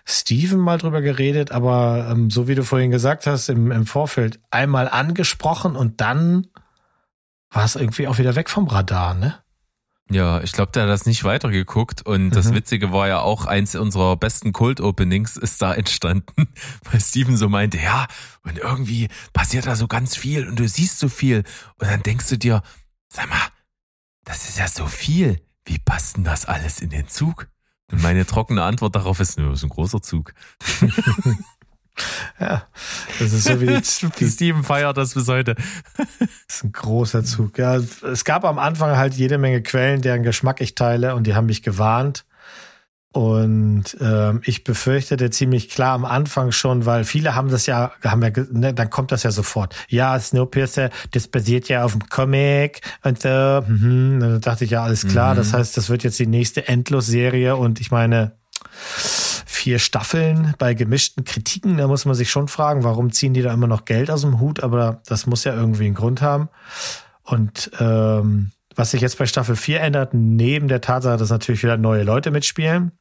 Steven mal drüber geredet, aber ähm, so wie du vorhin gesagt hast, im, im Vorfeld einmal angesprochen und dann war es irgendwie auch wieder weg vom Radar, ne? Ja, ich glaube, der hat das nicht weitergeguckt und mhm. das Witzige war ja auch, eins unserer besten Cold-Openings ist da entstanden, weil Steven so meinte, ja, und irgendwie passiert da so ganz viel und du siehst so viel und dann denkst du dir, sag mal, das ist ja so viel, wie passt denn das alles in den Zug? Und meine trockene Antwort darauf ist, nur, das ist ein großer Zug. ja, das ist so wie die, Steven feiert das bis heute. das ist ein großer Zug. Ja, es gab am Anfang halt jede Menge Quellen, deren Geschmack ich teile und die haben mich gewarnt. Und ähm, ich befürchtete ziemlich klar am Anfang schon, weil viele haben das ja, haben ja, ne, dann kommt das ja sofort. Ja, Snowpiercer, das basiert ja auf dem Comic und so. Mhm. Und dann dachte ich ja, alles klar. Mhm. Das heißt, das wird jetzt die nächste Endlos-Serie und ich meine, vier Staffeln bei gemischten Kritiken, da muss man sich schon fragen, warum ziehen die da immer noch Geld aus dem Hut, aber das muss ja irgendwie einen Grund haben. Und ähm, was sich jetzt bei Staffel 4 ändert, neben der Tatsache, dass natürlich wieder neue Leute mitspielen,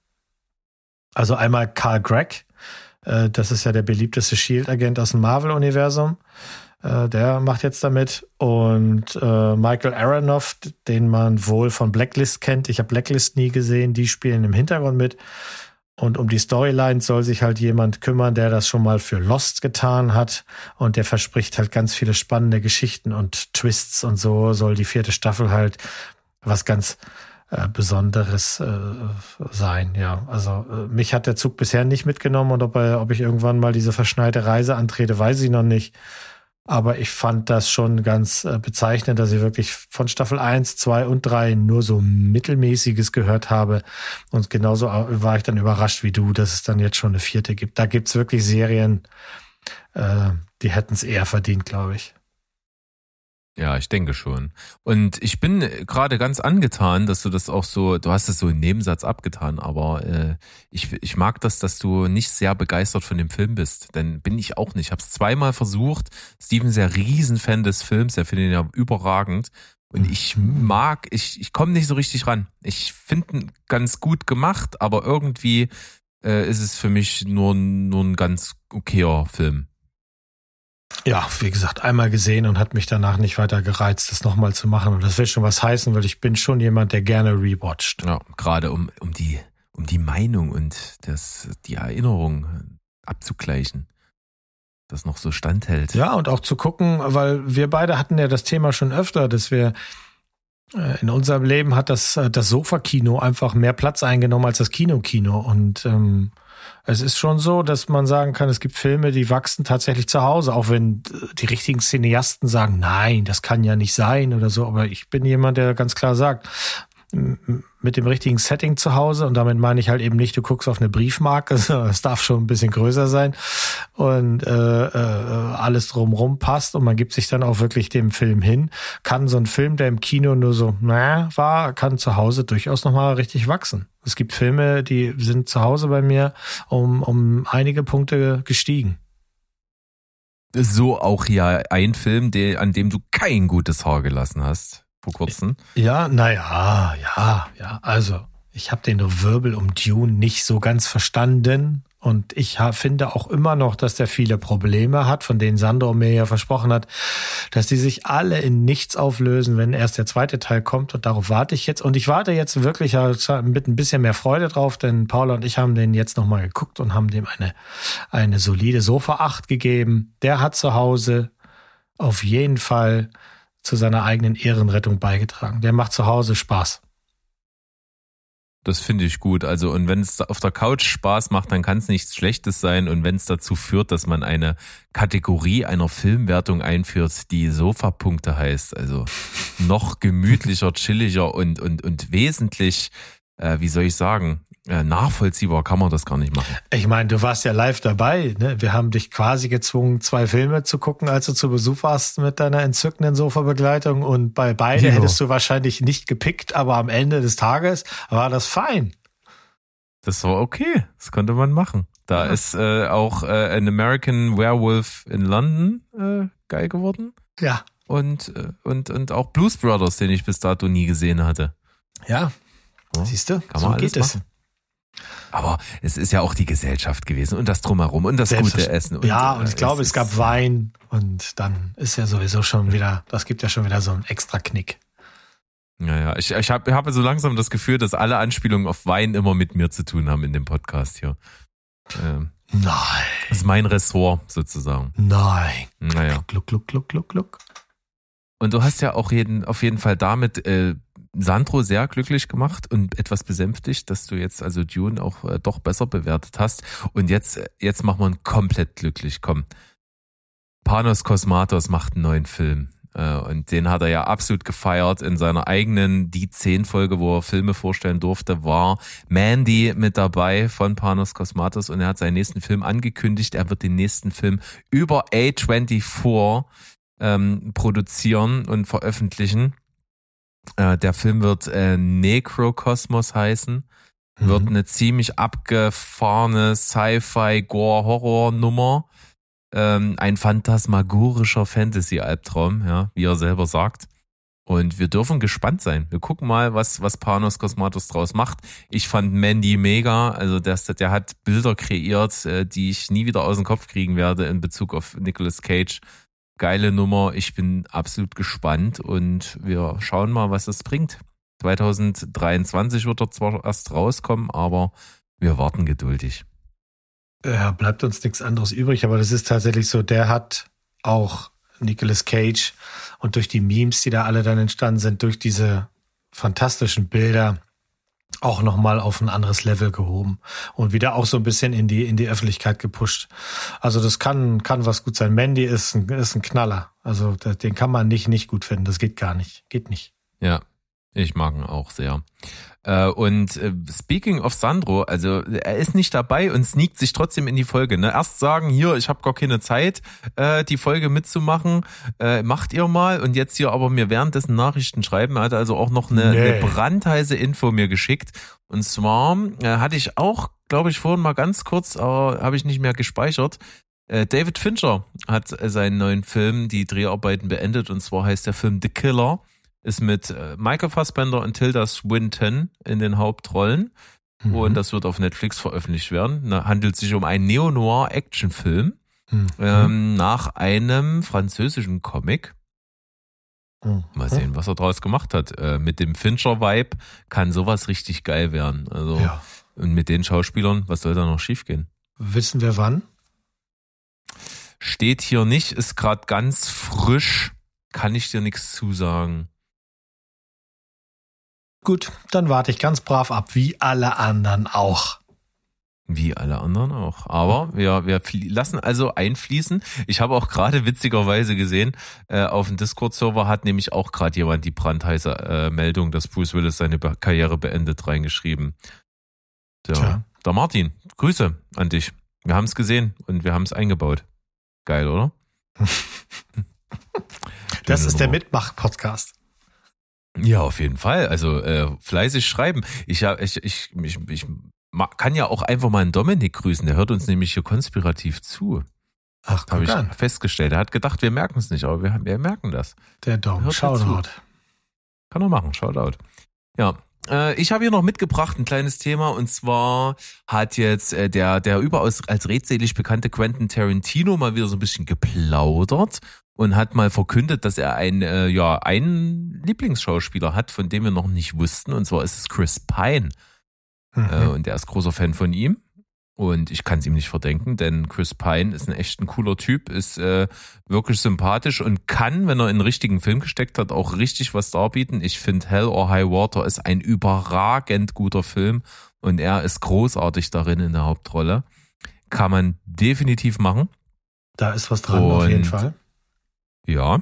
also einmal Carl Gregg, äh, das ist ja der beliebteste Shield-Agent aus dem Marvel-Universum. Äh, der macht jetzt damit. Und äh, Michael Aronoff, den man wohl von Blacklist kennt. Ich habe Blacklist nie gesehen. Die spielen im Hintergrund mit. Und um die Storyline soll sich halt jemand kümmern, der das schon mal für Lost getan hat. Und der verspricht halt ganz viele spannende Geschichten und Twists und so soll die vierte Staffel halt was ganz äh, Besonderes äh, sein. Ja, also äh, mich hat der Zug bisher nicht mitgenommen und ob, er, ob ich irgendwann mal diese verschneite Reise antrete, weiß ich noch nicht. Aber ich fand das schon ganz äh, bezeichnend, dass ich wirklich von Staffel 1, 2 und 3 nur so mittelmäßiges gehört habe. Und genauso war ich dann überrascht wie du, dass es dann jetzt schon eine vierte gibt. Da gibt's wirklich Serien, äh, die hätten es eher verdient, glaube ich. Ja, ich denke schon. Und ich bin gerade ganz angetan, dass du das auch so, du hast es so im Nebensatz abgetan, aber äh, ich, ich mag das, dass du nicht sehr begeistert von dem Film bist. Denn bin ich auch nicht. Ich habe es zweimal versucht. Steven ist ja Riesenfan des Films, er findet ihn ja überragend. Und ich mag, ich, ich komme nicht so richtig ran. Ich finde ihn ganz gut gemacht, aber irgendwie äh, ist es für mich nur, nur ein ganz okayer Film. Ja, wie gesagt, einmal gesehen und hat mich danach nicht weiter gereizt, das nochmal zu machen. Und das will schon was heißen, weil ich bin schon jemand, der gerne rewatcht. Ja, gerade um, um die, um die Meinung und das, die Erinnerung abzugleichen. Das noch so standhält. Ja, und auch zu gucken, weil wir beide hatten ja das Thema schon öfter, dass wir äh, in unserem Leben hat das, äh, das Sofakino einfach mehr Platz eingenommen als das Kinokino. Und ähm, es ist schon so, dass man sagen kann, es gibt Filme, die wachsen tatsächlich zu Hause, auch wenn äh, die richtigen Cineasten sagen, nein, das kann ja nicht sein oder so. Aber ich bin jemand, der ganz klar sagt, mit dem richtigen Setting zu Hause und damit meine ich halt eben nicht, du guckst auf eine Briefmarke, es darf schon ein bisschen größer sein und äh, äh, alles drumrum passt und man gibt sich dann auch wirklich dem Film hin. Kann so ein Film, der im Kino nur so, naja, war, kann zu Hause durchaus nochmal richtig wachsen. Es gibt Filme, die sind zu Hause bei mir um, um einige Punkte gestiegen. So auch hier ein Film, der, an dem du kein gutes Haar gelassen hast vor kurzem. Ja, naja, ja, ja. Also, ich habe den Wirbel um Dune nicht so ganz verstanden. Und ich finde auch immer noch, dass der viele Probleme hat, von denen Sandro mir ja versprochen hat, dass die sich alle in nichts auflösen, wenn erst der zweite Teil kommt. Und darauf warte ich jetzt. Und ich warte jetzt wirklich mit ein bisschen mehr Freude drauf, denn Paula und ich haben den jetzt nochmal geguckt und haben dem eine, eine solide Sofa 8 gegeben. Der hat zu Hause auf jeden Fall zu seiner eigenen Ehrenrettung beigetragen. Der macht zu Hause Spaß. Das finde ich gut. Also, und wenn es auf der Couch Spaß macht, dann kann es nichts Schlechtes sein. Und wenn es dazu führt, dass man eine Kategorie einer Filmwertung einführt, die Sofapunkte heißt, also noch gemütlicher, chilliger und, und, und wesentlich, äh, wie soll ich sagen, nachvollziehbar kann man das gar nicht machen. Ich meine, du warst ja live dabei. Ne? Wir haben dich quasi gezwungen, zwei Filme zu gucken, als du zu Besuch warst mit deiner entzückenden Sofabegleitung. Und bei beide Ja. hättest du wahrscheinlich nicht gepickt, aber am Ende des Tages war das fein. Das war okay. Das konnte man machen. Da Ja. ist äh, auch äh, ein American Werewolf in London äh, geil geworden. Ja. Und, äh, und, und auch Blues Brothers, den ich bis dato nie gesehen hatte. Ja. Ja, Siehst du? so geht es. Aber es ist ja auch die Gesellschaft gewesen und das drumherum und das gute. Essen. ja, äh, und ich glaube, es, ist- gab Wein und dann ist ja sowieso schon wieder, das gibt ja schon wieder so einen extra Knick. Ja, ja. Ich, ich habe habe so langsam das Gefühl, dass alle Anspielungen auf Wein immer mit mir zu tun haben in dem Podcast hier. Ähm, Nein, das ist mein Ressort sozusagen. nein. Naja. Gluck, gluck, gluck, gluck, gluck. Und du hast ja auch jeden, auf jeden Fall damit äh, Sandro sehr glücklich gemacht und etwas besänftigt, dass du jetzt also Dune auch äh, doch besser bewertet hast. Und jetzt, äh, jetzt machen wir ihn komplett glücklich. Komm. Panos Kosmatos macht einen neuen Film. Äh, und den hat er ja absolut gefeiert. In seiner eigenen Die 10 Folge, wo er Filme vorstellen durfte, war Mandy mit dabei von Panos Cosmatos und er hat seinen nächsten Film angekündigt. Er wird den nächsten Film über A24 ähm, produzieren und veröffentlichen. Äh, der Film wird äh, Necrocosmos heißen. Wird eine ziemlich abgefahrene Sci-Fi-Gore-Horror-Nummer. Ähm, ein phantasmagorischer Fantasy-Albtraum, ja, wie er selber sagt. Und wir dürfen gespannt sein. Wir gucken mal, was, was Panos Cosmatos draus macht. Ich fand Mandy mega. Also der, der hat Bilder kreiert, äh, die ich nie wieder aus dem Kopf kriegen werde in Bezug auf Nicolas Cage. Geile Nummer. Ich bin absolut gespannt und wir schauen mal, was das bringt. 2023 wird er zwar erst rauskommen, aber wir warten geduldig. Ja, bleibt uns nichts anderes übrig, aber das ist tatsächlich so, der hat auch Nicolas Cage und durch die Memes, die da alle dann entstanden sind, durch diese fantastischen Bilder auch nochmal auf ein anderes Level gehoben und wieder auch so ein bisschen in die, in die Öffentlichkeit gepusht. Also das kann, kann was gut sein. Mandy ist ein, ist ein Knaller. Also den kann man nicht, nicht gut finden. Das geht gar nicht. Geht nicht. Ja, ich mag ihn auch sehr. Äh, und äh, speaking of Sandro, also er ist nicht dabei und sneakt sich trotzdem in die Folge. Ne? Erst sagen, hier, ich habe gar keine Zeit, äh, die Folge mitzumachen, macht ihr mal. Und jetzt hier aber mir währenddessen Nachrichten schreiben. Er hat also auch noch eine, nee. eine brandheiße Info mir geschickt. Und zwar hatte ich auch, glaube ich, vorhin mal ganz kurz, aber habe ich nicht mehr gespeichert. David Fincher hat seinen neuen Film, die Dreharbeiten beendet. Und zwar heißt der Film The Killer ist mit äh, Michael Fassbender und Tilda Swinton in den Hauptrollen. Mhm. Und das wird auf Netflix veröffentlicht werden. Da handelt sich um einen Neo-Noir-Actionfilm mhm. ähm, nach einem französischen Comic. Mhm. Mal sehen, was er daraus gemacht hat. Äh, mit dem Fincher-Vibe kann sowas richtig geil werden. Also ja. und mit den Schauspielern, was soll da noch schiefgehen? Wissen wir wann? Steht hier nicht, ist gerade ganz frisch, kann ich dir nichts zusagen. Gut, dann warte ich ganz brav ab, wie alle anderen auch. Wie alle anderen auch. Aber wir, wir lassen also einfließen. Ich habe auch gerade witzigerweise gesehen, äh, auf dem Discord-Server hat nämlich auch gerade jemand die brandheiße äh, Meldung, dass Bruce Willis seine Be Karriere beendet, reingeschrieben. Ja. Tja. Der Martin, Grüße an dich. Wir haben es gesehen und wir haben es eingebaut. Geil, oder? das ist der Mitmach-Podcast. Ja, auf jeden Fall. Also äh, fleißig schreiben. Ich, ich, ich, ich, ich kann ja auch einfach mal einen Dominik grüßen. Der hört uns nämlich hier konspirativ zu. Ach, habe ich an. festgestellt. Er hat gedacht, wir merken es nicht, aber wir, wir merken das. Der Dom, Shoutout. Kann er machen, Shoutout. Ja, äh, ich habe hier noch mitgebracht ein kleines Thema und zwar hat jetzt äh, der der überaus als redselig bekannte Quentin Tarantino mal wieder so ein bisschen geplaudert und hat mal verkündet, dass er ein, äh, ja, einen Lieblingsschauspieler hat, von dem wir noch nicht wussten, und zwar ist es Chris Pine. Mhm. Äh, und er ist großer Fan von ihm. Und ich kann es ihm nicht verdenken, denn Chris Pine ist ein echt ein cooler Typ, ist äh, wirklich sympathisch und kann, wenn er in den richtigen Film gesteckt hat, auch richtig was darbieten. Ich finde Hell or High Water ist ein überragend guter Film und er ist großartig darin in der Hauptrolle. Kann man definitiv machen. Da ist was dran, und auf jeden Fall. Ja.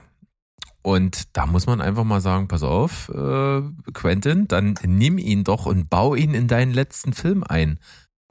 Und da muss man einfach mal sagen, pass auf, äh, Quentin, dann nimm ihn doch und bau ihn in deinen letzten Film ein.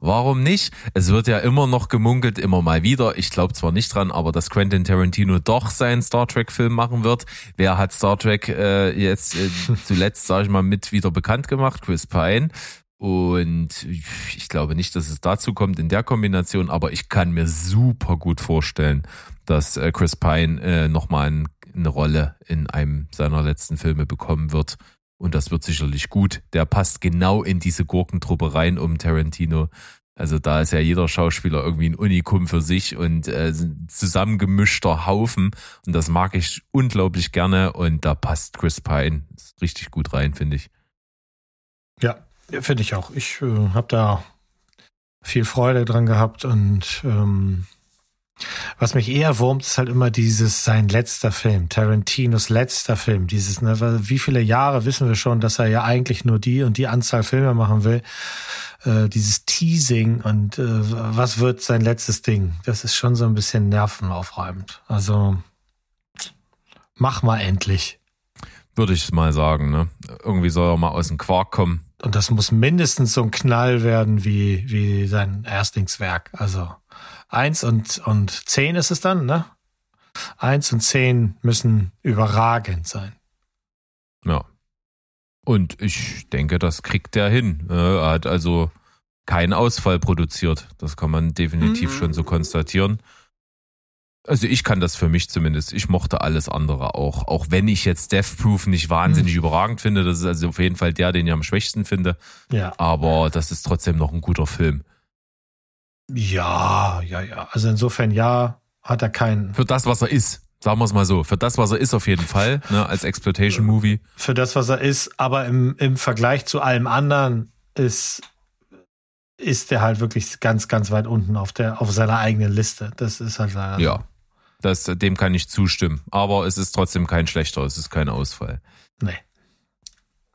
Warum nicht? Es wird ja immer noch gemunkelt, immer mal wieder. Ich glaube zwar nicht dran, aber dass Quentin Tarantino doch seinen Star Trek-Film machen wird. Wer hat Star Trek äh, jetzt äh, zuletzt, sage ich mal, mit wieder bekannt gemacht? Chris Pine. Und ich glaube nicht, dass es dazu kommt in der Kombination, aber ich kann mir super gut vorstellen, dass äh, Chris Pine äh, nochmal eine Rolle in einem seiner letzten Filme bekommen wird. Und das wird sicherlich gut. Der passt genau in diese Gurkentruppe rein um Tarantino. Also da ist ja jeder Schauspieler irgendwie ein Unikum für sich und äh, zusammengemischter Haufen. Und das mag ich unglaublich gerne. Und da passt Chris Pine richtig gut rein, finde ich. Ja, finde ich auch. Ich äh, habe da viel Freude dran gehabt und ähm, was mich eher wurmt, ist halt immer dieses sein letzter Film, Tarantinos letzter Film. Dieses, ne, wie viele Jahre wissen wir schon, dass er ja eigentlich nur die und die Anzahl Filme machen will. Äh, dieses Teasing und äh, was wird sein letztes Ding? Das ist schon so ein bisschen nervenaufreibend. Also Mach mal endlich. Würde ich mal sagen, ne? Irgendwie soll er mal aus dem Quark kommen. Und das muss mindestens so ein Knall werden wie, wie sein Erstlingswerk. Also eins und, und zehn ist es dann, ne? Eins und zehn müssen überragend sein. Ja. Und ich denke, das kriegt er hin. Äh, Er hat also keinen Ausfall produziert. Das kann man definitiv Mhm. schon so konstatieren. Also ich kann das für mich zumindest. Ich mochte alles andere auch. Auch wenn ich jetzt Death Proof nicht Mhm. wahnsinnig überragend finde. Das ist also auf jeden Fall der, den ich am schwächsten finde. Ja. Aber das ist trotzdem noch ein guter Film. Ja, ja, ja. Also insofern ja, hat er keinen. Für das, was er ist. Sagen wir es mal so. Für das, was er ist auf jeden Fall. Ne, als Exploitation-Movie. Für das, was er ist, aber im, im Vergleich zu allem anderen ist, ist der halt wirklich ganz, ganz weit unten auf der, auf seiner eigenen Liste. Das ist halt leider. Ja. Das, dem kann ich zustimmen. Aber es ist trotzdem kein schlechter. Es ist kein Ausfall. Nee.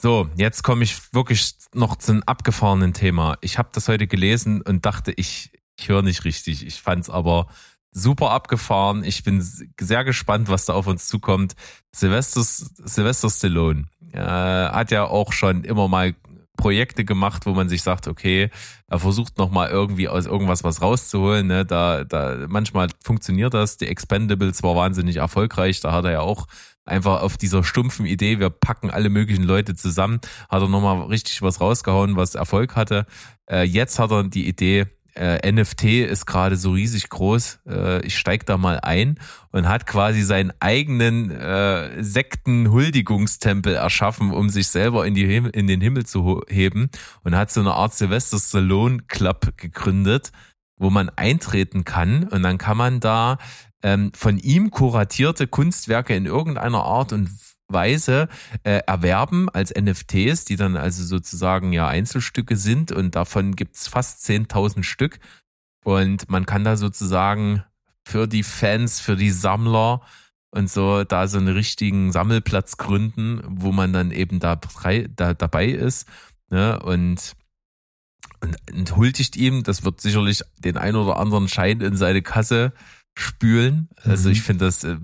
So, jetzt komme ich wirklich noch zu einem abgefahrenen Thema. Ich habe das heute gelesen und dachte, ich, ich höre nicht richtig. Ich fand es aber super abgefahren. Ich bin sehr gespannt, was da auf uns zukommt. Sylvester, Sylvester Stallone äh, hat ja auch schon immer mal Projekte gemacht, wo man sich sagt, okay, er versucht noch mal irgendwie aus irgendwas was rauszuholen. Ne? Da, da manchmal funktioniert das. Die Expendables war wahnsinnig erfolgreich. Da hat er ja auch einfach auf dieser stumpfen Idee, wir packen alle möglichen Leute zusammen, hat er nochmal richtig was rausgehauen, was Erfolg hatte. Äh, jetzt hat er die Idee, äh, NFT ist gerade so riesig groß, äh, ich steig da mal ein und hat quasi seinen eigenen äh, Sekten-Huldigungstempel erschaffen, um sich selber in, die Him in den Himmel zu heben und hat so eine Art Sylvester Stallone Club gegründet, wo man eintreten kann und dann kann man da ähm, von ihm kuratierte Kunstwerke in irgendeiner Art und Weise äh, erwerben als NFTs, die dann also sozusagen ja Einzelstücke sind und davon gibt's fast 10.000 Stück und man kann da sozusagen für die Fans, für die Sammler und so da so einen richtigen Sammelplatz gründen, wo man dann eben da, da dabei ist ne? und und, und huldigt ihm, das wird sicherlich den ein oder anderen Schein in seine Kasse spülen. Also Mhm. ich finde das äh,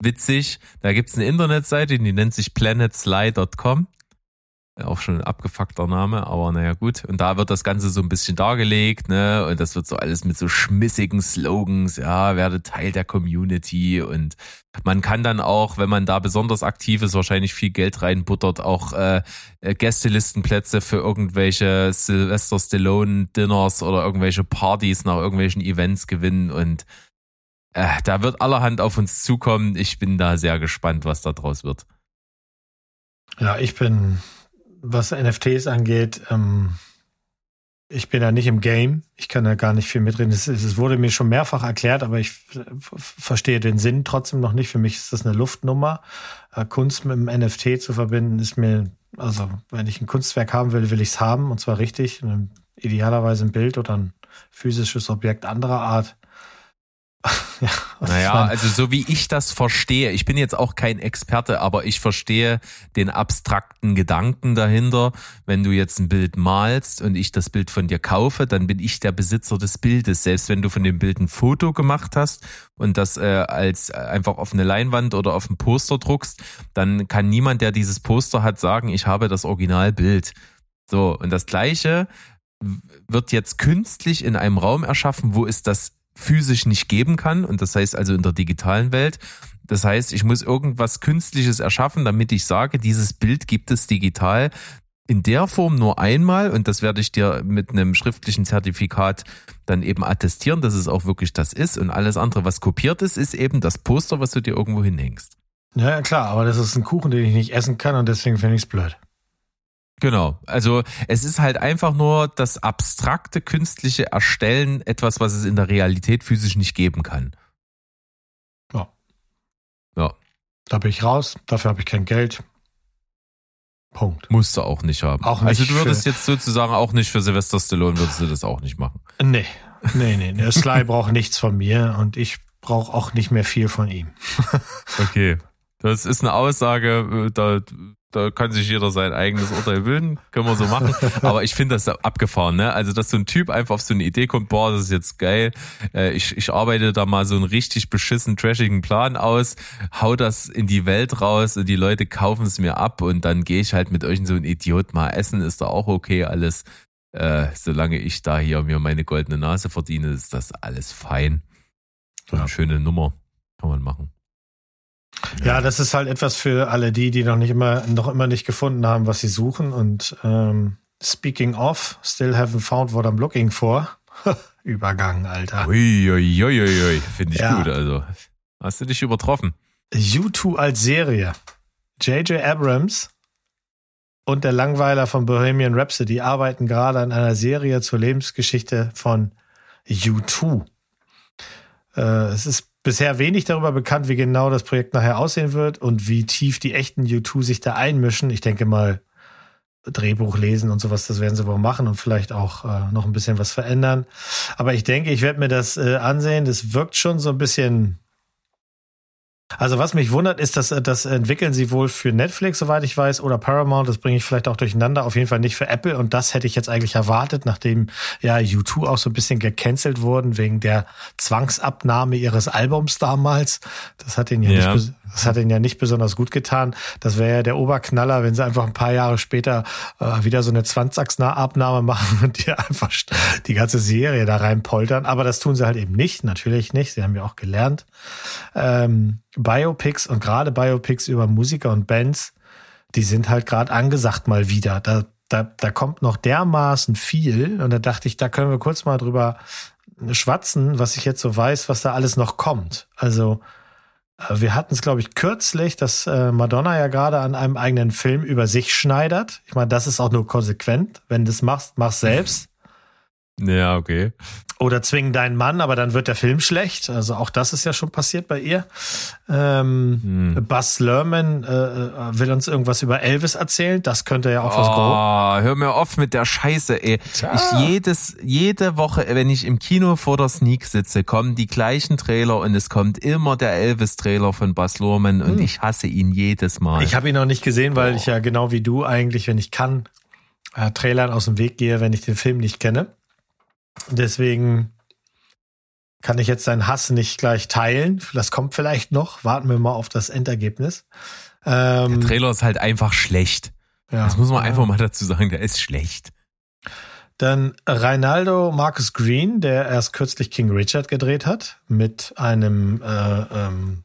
witzig. Da gibt's eine Internetseite, die nennt sich planetsly.com. Auch schon ein abgefuckter Name, aber naja gut. Und da wird das Ganze so ein bisschen dargelegt, ne? Und das wird so alles mit so schmissigen Slogans, ja, werde Teil der Community. Und man kann dann auch, wenn man da besonders aktiv ist, wahrscheinlich viel Geld reinbuttert, auch äh, äh, Gästelistenplätze für irgendwelche Sylvester Stallone Dinners oder irgendwelche Partys nach irgendwelchen Events gewinnen und äh, da wird allerhand auf uns zukommen. Ich bin da sehr gespannt, was da draus wird. Ja, ich bin, was NFTs angeht, ähm, ich bin ja nicht im Game. Ich kann da gar nicht viel mitreden. Es, es wurde mir schon mehrfach erklärt, aber ich verstehe den Sinn trotzdem noch nicht. Für mich ist das eine Luftnummer. Äh, Kunst mit dem NFT zu verbinden, ist mir, also wenn ich ein Kunstwerk haben will, will ich es haben und zwar richtig. Idealerweise ein Bild oder ein physisches Objekt anderer Art. ja, Naja, also so wie ich das verstehe, ich bin jetzt auch kein Experte, aber ich verstehe den abstrakten Gedanken dahinter. Wenn du jetzt ein Bild malst und ich das Bild von dir kaufe, dann bin ich der Besitzer des Bildes. Selbst wenn du von dem Bild ein Foto gemacht hast und das äh, als äh, einfach auf eine Leinwand oder auf ein Poster druckst, dann kann niemand, der dieses Poster hat, sagen, ich habe das Originalbild. So, und das Gleiche wird jetzt künstlich in einem Raum erschaffen, wo es das physisch nicht geben kann. Und das heißt also in der digitalen Welt. Das heißt, ich muss irgendwas Künstliches erschaffen, damit ich sage, dieses Bild gibt es digital in der Form nur einmal. Und das werde ich dir mit einem schriftlichen Zertifikat dann eben attestieren, dass es auch wirklich das ist. Und alles andere, was kopiert ist, ist eben das Poster, was du dir irgendwo hinhängst. ja, klar, aber das ist ein Kuchen, den ich nicht essen kann und deswegen finde ich es blöd. Genau. Also es ist halt einfach nur das abstrakte künstliche Erstellen etwas, was es in der Realität physisch nicht geben kann. Ja. Ja, Da bin ich raus, dafür habe ich kein Geld. Punkt. musst du auch nicht haben. Auch nicht also du würdest jetzt sozusagen auch nicht für Sylvester Stallone würdest du das auch nicht machen. Nee, nee, nee. Der Sly braucht nichts von mir und ich brauche auch nicht mehr viel von ihm. Okay. Das ist eine Aussage, äh, da Da kann sich jeder sein eigenes Urteil bilden, können wir so machen. Aber ich finde das abgefahren, ne? Also, dass so ein Typ einfach auf so eine Idee kommt, boah, das ist jetzt geil. Äh, Ich, ich arbeite da mal so einen richtig beschissen, trashigen Plan aus, hau das in die Welt raus und die Leute kaufen es mir ab und dann gehe ich halt mit euch in so ein Idiot mal essen, ist da auch okay alles. Äh, solange ich da hier mir meine goldene Nase verdiene, ist das alles fein. So eine Ja. schöne Nummer kann man machen. Ja, das ist halt etwas für alle die, die noch nicht immer, noch immer nicht gefunden haben, was sie suchen. Und ähm, speaking of, still haven't found what I'm looking for. Übergang, Alter. Uiuiuiui, finde ich Ja. gut. Also hast du dich übertroffen. U2 als Serie. J.J. Abrams und der Langweiler von Bohemian Rhapsody arbeiten gerade an einer Serie zur Lebensgeschichte von U2. Äh, es ist bisher wenig darüber bekannt, wie genau das Projekt nachher aussehen wird und wie tief die echten U2 sich da einmischen. Ich denke mal, Drehbuch lesen und sowas, das werden sie wohl machen und vielleicht auch äh, noch ein bisschen was verändern. Aber ich denke, ich werde mir das äh, ansehen. Das wirkt schon so ein bisschen also was mich wundert, ist, dass äh, das entwickeln sie wohl für Netflix, soweit ich weiß, oder Paramount. Das bringe ich vielleicht auch durcheinander. Auf jeden Fall nicht für Apple. Und das hätte ich jetzt eigentlich erwartet, nachdem ja U2 auch so ein bisschen gecancelt wurden wegen der Zwangsabnahme ihres Albums damals. Das hat ihnen ja, Ja. Nicht, das hat ihnen ja nicht besonders gut getan. Das wäre ja der Oberknaller, wenn sie einfach ein paar Jahre später äh, wieder so eine Zwangsabnahme machen und die einfach die ganze Serie da reinpoltern. Aber das tun sie halt eben nicht. Natürlich nicht. Sie haben ja auch gelernt ähm, Biopics und gerade Biopics über Musiker und Bands, die sind halt gerade angesagt mal wieder. Da, da, da kommt noch dermaßen viel und da dachte ich, da können wir kurz mal drüber schwatzen, was ich jetzt so weiß, was da alles noch kommt. Also wir hatten es, glaube ich, kürzlich, dass äh, Madonna ja gerade an einem eigenen Film über sich schneidert. Ich meine, das ist auch nur konsequent. Wenn du das machst, mach's selbst. Ja, okay. Oder zwingen deinen Mann, aber dann wird der Film schlecht. Also auch das ist ja schon passiert bei ihr. Ähm, Hm. Buzz Lerman äh, äh, will uns irgendwas über Elvis erzählen. Das könnte ja auch was. Oh, hör mir auf mit der Scheiße, ey. Ich jedes, jede Woche, wenn ich im Kino vor der Sneak sitze, kommen die gleichen Trailer und es kommt immer der Elvis-Trailer von Bas Luhrmann und ich hasse ihn jedes Mal. Hm. Ich habe ihn noch nicht gesehen, weil ich ja genau wie du eigentlich, wenn ich kann, äh, Trailern aus dem Weg gehe, wenn ich den Film nicht kenne. Deswegen kann ich jetzt seinen Hass nicht gleich teilen. Das kommt vielleicht noch. Warten wir mal auf das Endergebnis. Ähm, der Trailer ist halt einfach schlecht. ja. Das muss man Ja. einfach mal dazu sagen, der ist schlecht. Dann Reinaldo Marcus Green, der erst kürzlich King Richard gedreht hat, mit einem äh, ähm,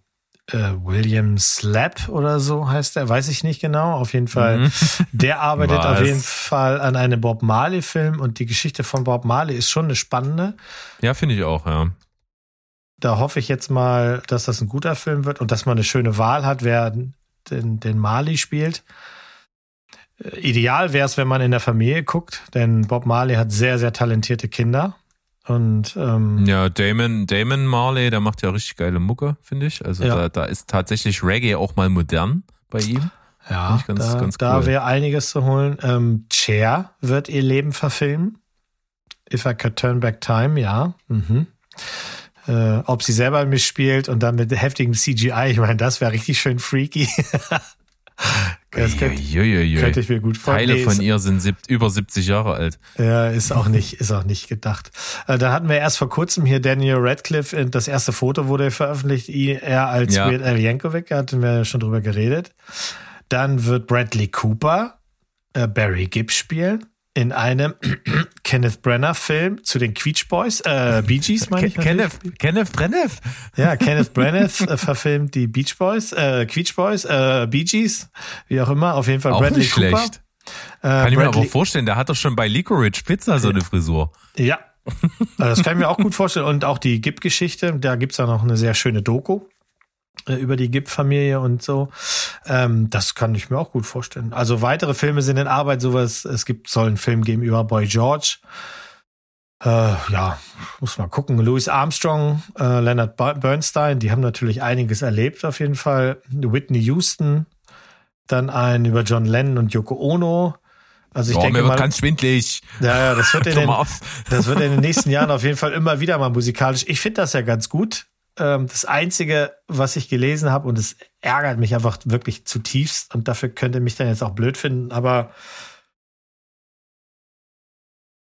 äh, William Slap oder so heißt er, weiß ich nicht genau. Auf jeden Fall, Mhm. der arbeitet Was? auf jeden Fall an einem Bob Marley-Film und die Geschichte von Bob Marley ist schon eine spannende. Ja, finde ich auch, ja. Da hoffe ich jetzt mal, dass das ein guter Film wird und dass man eine schöne Wahl hat, wer den, den Marley spielt. Äh, Ideal wäre es, wenn man in der Familie guckt, denn Bob Marley hat sehr, sehr talentierte Kinder. Und ähm, Ja, Damon, Damon Marley, der macht ja richtig geile Mucke, finde ich. Also Ja. da, da ist tatsächlich Reggae auch mal modern bei ihm. ja, ganz- da, ganz da cool. wäre einiges zu holen. Ähm, Cher wird ihr Leben verfilmen. If I could turn back time, ja. Mhm. Äh, ob sie selber mitspielt und dann mit heftigem CGI, ich meine, das wäre richtig schön freaky. das könnte, ich mir gut vorstellen. Teile Nee, von ihr sind sieb- über 70 Jahre alt. Ja, ist auch nicht, ist auch nicht gedacht. Äh, dann hatten wir erst vor kurzem hier Daniel Radcliffe. äh, Das erste Foto wurde veröffentlicht. Er als Ja. Weird Al Yankovic, da hatten wir schon drüber geredet. Dann wird Bradley Cooper äh, Barry Gibbs spielen in einem Kenneth Brenner Film zu den Quietsch Boys, äh, Bee Gees meine ich. Kenneth, Kenneth Brennev. Ja, Kenneth Branagh äh, verfilmt die Beach Boys, äh, Quietsch Boys, äh, Bee Gees, wie auch immer. Auf jeden Fall Auch Bradley nicht Cooper. schlecht. Äh, Kann ich mir aber Bradley- vorstellen, der hat doch schon bei Licorice Pizza so eine Frisur. Ja, also das kann ich mir auch gut vorstellen. Und auch die Gip-Geschichte, da gibt's ja noch eine sehr schöne Doku über die Gip-Familie und so. Ähm, das kann ich mir auch gut vorstellen. Also weitere Filme sind in Arbeit, sowas. Es gibt, soll einen Film geben über Boy George. Äh, ja, muss mal gucken. Louis Armstrong, äh, Leonard Ber- Bernstein, die haben natürlich einiges erlebt auf jeden Fall. Whitney Houston, dann ein über John Lennon und Yoko Ono. Also ich oh, denke mir wird mal, ganz schwindlig. ja, ja, das wird in den, das wird in den nächsten Jahren auf jeden Fall immer wieder mal musikalisch. Ich finde das ja ganz gut. Ähm, das Einzige, was ich gelesen habe, und es ärgert mich einfach wirklich zutiefst und dafür könnte mich dann jetzt auch blöd finden, aber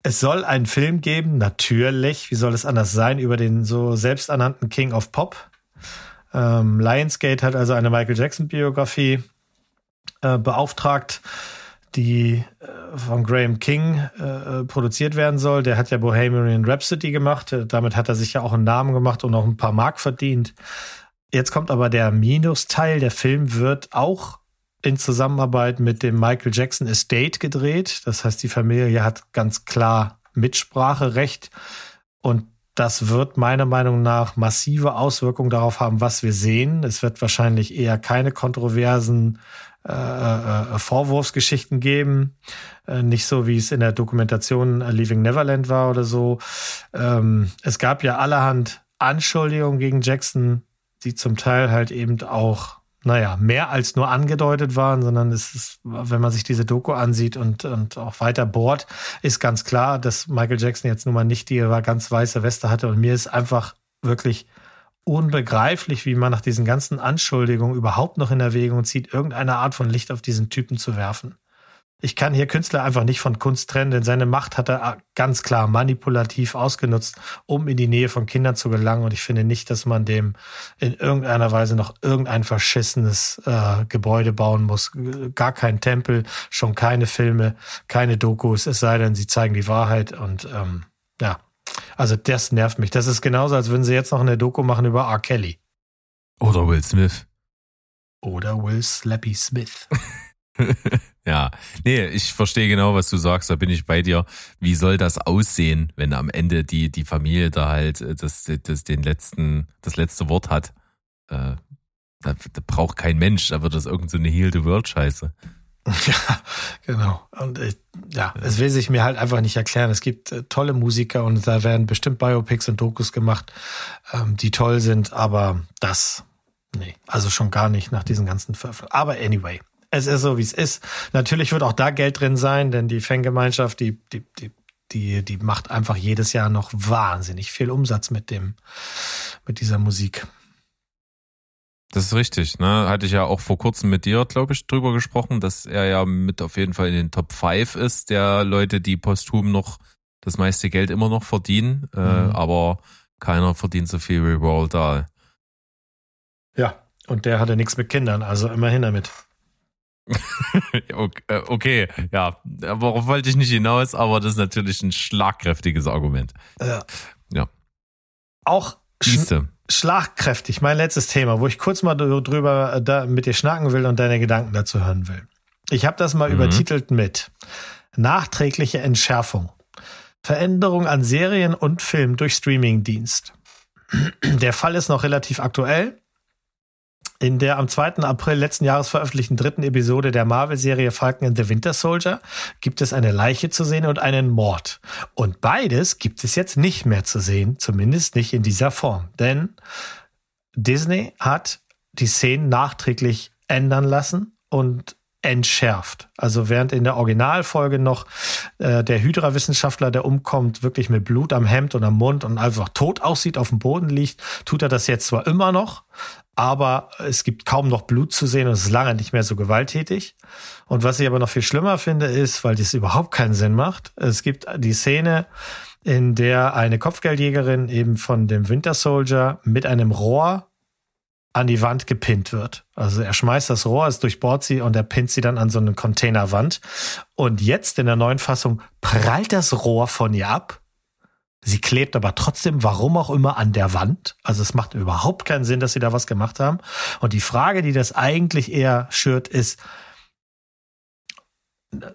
es soll einen Film geben, natürlich, wie soll es anders sein, über den so selbsternannten King of Pop. Ähm, Lionsgate hat also eine Michael Jackson-Biografie äh, beauftragt, die äh, von Graham King äh, produziert werden soll. Der hat ja Bohemian Rhapsody gemacht. Damit hat er sich ja auch einen Namen gemacht und auch ein paar Mark verdient. Jetzt kommt aber der Minusteil. Der Film wird auch in Zusammenarbeit mit dem Michael Jackson Estate gedreht. Das heißt, die Familie hat ganz klar Mitspracherecht und das wird meiner Meinung nach massive Auswirkungen darauf haben, was wir sehen. Es wird wahrscheinlich eher keine kontroversen äh, äh, Vorwurfsgeschichten geben. Äh, nicht so, wie es in der Dokumentation Leaving Neverland war oder so. Ähm, es gab ja allerhand Anschuldigungen gegen Jackson, die zum Teil halt eben auch naja, mehr als nur angedeutet waren, sondern es ist, wenn man sich diese Doku ansieht und, und auch weiter bohrt, ist ganz klar, dass Michael Jackson jetzt nun mal nicht die ganz weiße Weste hatte. Und mir ist einfach wirklich unbegreiflich, wie man nach diesen ganzen Anschuldigungen überhaupt noch in Erwägung zieht, irgendeine Art von Licht auf diesen Typen zu werfen. Ich kann hier Künstler einfach nicht von Kunst trennen, denn seine Macht hat er ganz klar manipulativ ausgenutzt, um in die Nähe von Kindern zu gelangen. Und ich finde nicht, dass man dem in irgendeiner Weise noch irgendein verschissenes äh, Gebäude bauen muss. Gar kein Tempel, schon keine Filme, keine Dokus, es sei denn, sie zeigen die Wahrheit. Und ähm, also das nervt mich. Das ist genauso, als würden sie jetzt noch eine Doku machen über R. Kelly. Oder Will Smith. Oder Will Slappy Smith. ja, nee, ich verstehe genau, was du sagst, da bin ich bei dir. Wie soll das aussehen, wenn am Ende die, die Familie da halt äh, das, das, den letzten, das letzte Wort hat? Äh, da, da braucht kein Mensch, da wird das irgend so eine Heal the World Scheiße. Ja, genau. Und äh, ja, es will sich mir halt einfach nicht erklären. Es gibt äh, tolle Musiker und da werden bestimmt Biopics und Dokus gemacht, ähm, die toll sind, aber das, nee, also schon gar nicht nach diesen ganzen Veröffentlichungen. Aber anyway, es ist so, wie es ist. Natürlich wird auch da Geld drin sein, denn die Fangemeinschaft, die, die, die, die, die macht einfach jedes Jahr noch wahnsinnig viel Umsatz mit dem, mit dieser Musik. Das ist richtig, ne? Hatte ich ja auch vor kurzem mit dir, glaube ich, drüber gesprochen, dass er ja mit auf jeden Fall in den Top 5 ist, der Leute, die posthum noch das meiste Geld immer noch verdienen, äh, mhm. äh, aber keiner verdient so viel wie Roald Dahl. Ja, und der hatte nichts mit Kindern, also immerhin damit. Äh, okay, ja, worauf wollte ich nicht hinaus, aber das ist natürlich ein schlagkräftiges Argument. Ja. ja. Auch sch schlagkräftig, mein letztes Thema, wo ich kurz mal drüber äh, da mit dir schnacken will und deine Gedanken dazu hören will. Ich habe das mal mhm. übertitelt mit nachträgliche Entschärfung. Veränderung an Serien und Film durch Streamingdienst. Der Fall ist noch relativ aktuell. In der am 2. April letzten Jahres veröffentlichten dritten Episode der Marvel-Serie Falcon and the Winter Soldier gibt es eine Leiche zu sehen und einen Mord. Und beides gibt es jetzt nicht mehr zu sehen, zumindest nicht in dieser Form. Denn Disney hat die Szenen nachträglich ändern lassen und entschärft. Also während in der Originalfolge noch äh, der Hydra-Wissenschaftler, der umkommt, wirklich mit Blut am Hemd und am Mund und einfach tot aussieht, auf dem Boden liegt, tut er das jetzt zwar immer noch, aber es gibt kaum noch Blut zu sehen und es ist lange nicht mehr so gewalttätig. Und was ich aber noch viel schlimmer finde, ist, weil das überhaupt keinen Sinn macht, es gibt die Szene, in der eine Kopfgeldjägerin eben von dem Winter Soldier mit einem Rohr an die Wand gepinnt wird. Also er schmeißt das Rohr, es durchbohrt sie und er pinnt sie dann an so eine Containerwand. Und jetzt in der neuen Fassung prallt das Rohr von ihr ab Sie klebt aber trotzdem, warum auch immer, an der Wand. Also es macht überhaupt keinen Sinn, dass sie da was gemacht haben. Und die Frage, die das eigentlich eher schürt, ist,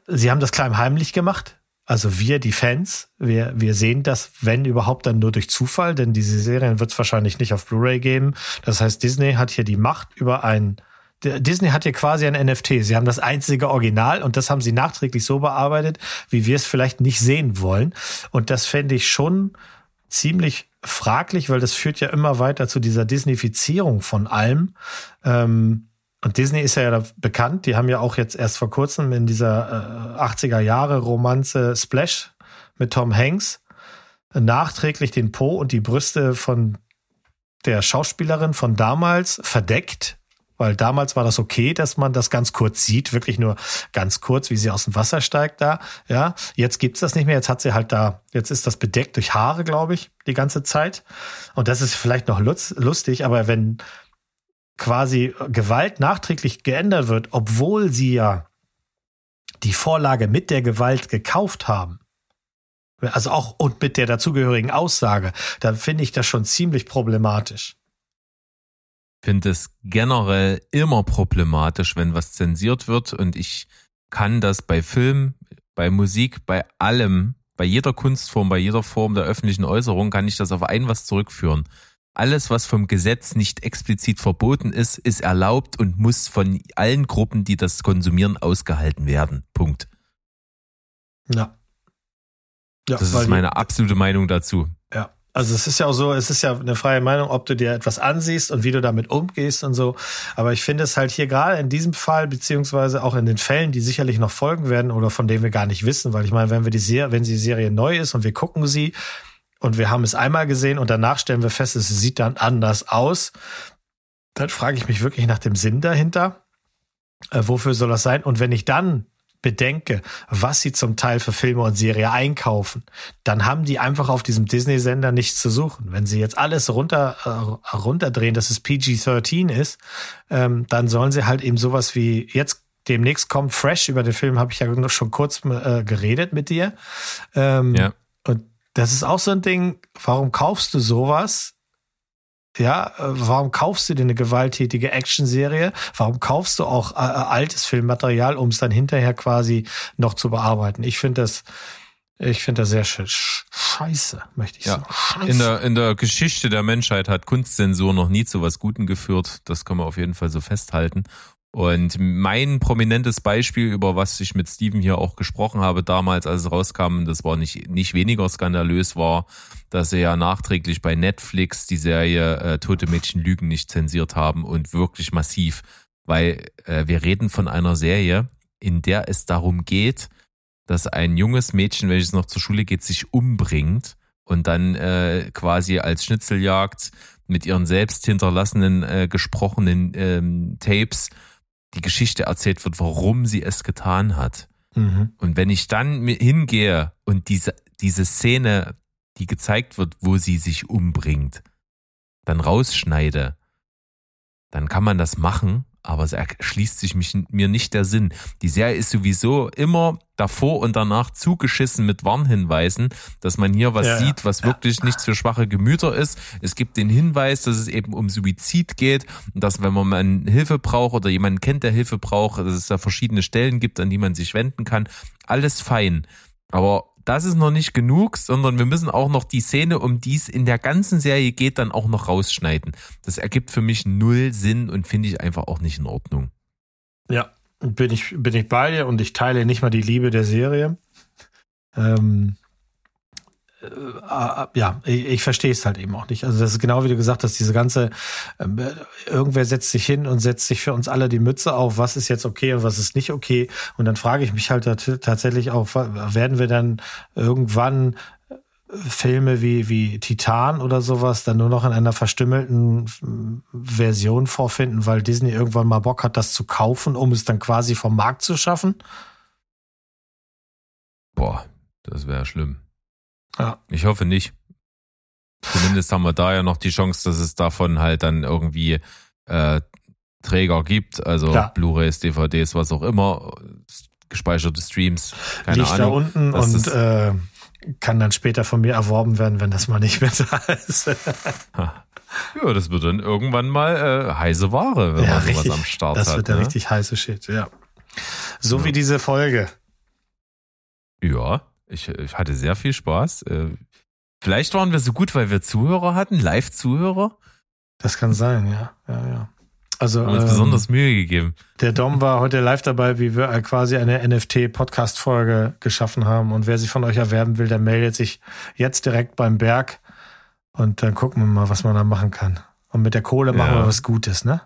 sie haben das klein heimlich gemacht. Also wir, die Fans, wir, wir sehen das, wenn überhaupt, dann nur durch Zufall, denn diese Serien wird es wahrscheinlich nicht auf Blu-ray geben. Das heißt, Disney hat hier die Macht über ein Disney hat hier quasi ein NFT. Sie haben das einzige Original und das haben sie nachträglich so bearbeitet, wie wir es vielleicht nicht sehen wollen. Und das fände ich schon ziemlich fraglich, weil das führt ja immer weiter zu dieser Disneyfizierung von allem. Ähm, und Disney ist ja, bekannt. Die haben ja auch jetzt erst vor kurzem in dieser äh, 80er Jahre Romanze Splash mit Tom Hanks nachträglich den Po und die Brüste von der Schauspielerin von damals verdeckt weil damals war das okay, dass man das ganz kurz sieht, wirklich nur ganz kurz, wie sie aus dem Wasser steigt da. Ja, jetzt gibt's das nicht mehr. Jetzt hat sie halt da, jetzt ist das bedeckt durch Haare, glaube ich, die ganze Zeit. Und das ist vielleicht noch lustig, aber wenn quasi Gewalt nachträglich geändert wird, obwohl sie ja die Vorlage mit der Gewalt gekauft haben, also auch und mit der dazugehörigen Aussage, dann finde ich das schon ziemlich problematisch. Finde es generell immer problematisch, wenn was zensiert wird und ich kann das bei Film, bei Musik, bei allem, bei jeder Kunstform, bei jeder Form der öffentlichen Äußerung kann ich das auf ein was zurückführen. Alles, was vom Gesetz nicht explizit verboten ist, ist erlaubt und muss von allen Gruppen, die das konsumieren, ausgehalten werden. Punkt. Ja. Ja, Das ist meine absolute Meinung dazu. Ja, also es ist ja auch so, es ist ja eine freie Meinung, ob du dir etwas ansiehst und wie du damit umgehst und so. Aber ich finde es halt hier gerade in diesem Fall, beziehungsweise auch in den Fällen, die sicherlich noch folgen werden oder von denen wir gar nicht wissen, weil ich meine, wenn wir die Serie, wenn die Serie neu ist und wir gucken sie und wir haben es einmal gesehen und danach stellen wir fest, es sieht dann anders aus, dann frage ich mich wirklich nach dem Sinn dahinter. Äh, wofür soll das sein? Und wenn ich dann bedenke, was sie zum Teil für Filme und Serie einkaufen, dann haben die einfach auf diesem Disney-Sender nichts zu suchen. Wenn sie jetzt alles runter, äh, runterdrehen, dass es PG-13 ist, ähm, dann sollen sie halt eben sowas wie jetzt demnächst kommt Fresh, über den Film habe ich ja noch schon kurz äh, geredet mit dir. Ähm, Ja. Und das ist auch so ein Ding, warum kaufst du sowas? Ja, äh, warum kaufst du dir eine gewalttätige Actionserie? Warum kaufst du auch äh, äh, altes Filmmaterial, um es dann hinterher quasi noch zu bearbeiten? Ich finde das, ich finde das sehr sch sch- scheiße, möchte ich Ja. sagen. Scheiße. In der, in der Geschichte der Menschheit hat Kunstzensur noch nie zu was Guten geführt. Das kann man auf jeden Fall so festhalten. Und mein prominentes Beispiel, über was ich mit Steven hier auch gesprochen habe damals, als es rauskam, das war nicht, nicht weniger skandalös, war, dass sie ja nachträglich bei Netflix die Serie äh, Tote Mädchen Lügen nicht zensiert haben und wirklich massiv. Weil äh, wir reden von einer Serie, in der es darum geht, dass ein junges Mädchen, welches noch zur Schule geht, sich umbringt und dann äh, quasi als Schnitzeljagd mit ihren selbst hinterlassenen äh, gesprochenen ähm, Tapes die Geschichte erzählt wird, warum sie es getan hat. Mhm. Und wenn ich dann hingehe und diese, diese Szene, die gezeigt wird, wo sie sich umbringt, dann rausschneide, dann kann man das machen, aber es erschließt sich mich, mir nicht der Sinn. Die Serie ist sowieso immer davor und danach zugeschissen mit Warnhinweisen, dass man hier was Ja, ja. sieht, was wirklich nichts für schwache Gemüter ist. Es gibt den Hinweis, dass es eben um Suizid geht und dass wenn man Hilfe braucht oder jemanden kennt, der Hilfe braucht, dass es da verschiedene Stellen gibt, an die man sich wenden kann. Alles fein. Aber das ist noch nicht genug, sondern wir müssen auch noch die Szene, um die es in der ganzen Serie geht, dann auch noch rausschneiden. Das ergibt für mich null Sinn und finde ich einfach auch nicht in Ordnung. Ja, bin ich, bin ich bei dir und ich teile nicht mal die Liebe der Serie. Ähm, äh, äh, ja, ich, verstehe es halt eben auch nicht. Also das ist genau wie du gesagt hast, diese ganze, ähm, äh, irgendwer setzt sich hin und setzt sich für uns alle die Mütze auf, was ist jetzt okay und was ist nicht okay. Und dann frage ich mich halt tat- tatsächlich auch, werden wir dann irgendwann äh, Filme wie, wie Titan oder sowas dann nur noch in einer verstümmelten mm, Version vorfinden, weil Disney irgendwann mal Bock hat, das zu kaufen, um es dann quasi vom Markt zu schaffen? Boah, das wäre schlimm. Ja. Ich hoffe nicht. Zumindest haben wir da ja noch die Chance, dass es davon halt dann irgendwie äh, Träger gibt, also Ja. Blu-rays, DVDs, was auch immer, gespeicherte Streams, keine Liegt da Ahnung. unten Das und äh, kann dann später von mir erworben werden, wenn das mal nicht mehr da ist. Ja, das wird dann irgendwann mal äh, heiße Ware, wenn ja, man sowas richtig. am Start das hat. wird der ne? richtig heiße Shit, ja. So Ja. wie diese Folge. Ja, ich, ich hatte sehr viel Spaß. Äh, Vielleicht waren wir so gut, weil wir Zuhörer hatten, Live-Zuhörer. Das kann sein, ja. ja, ja. Also Haben uns ähm, besonders Mühe gegeben. der Dom war heute live dabei, wie wir äh, quasi eine NFT-Podcast-Folge geschaffen haben. Und wer sich von euch erwerben will, der meldet sich jetzt direkt beim Berg. Und dann gucken wir mal, was man da machen kann. Und mit der Kohle machen Ja. wir was Gutes, ne?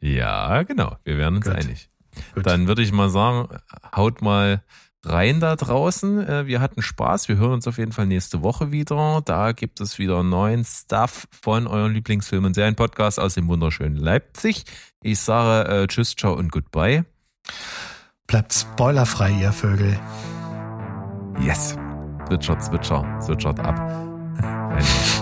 Ja, genau. Wir werden uns Gut. einig. Gut. Dann würde ich mal sagen, haut mal rein da draußen. Äh, Wir hatten Spaß. Wir hören uns auf jeden Fall nächste Woche wieder. Da gibt es wieder neuen Stuff von euren Lieblingsfilmen und Serien-Podcast aus dem wunderschönen Leipzig. Ich sage äh, Tschüss, ciao und goodbye. Bleibt spoilerfrei, ihr Vögel. Yes. Zwitschert, zwitscher, zwitschert ab.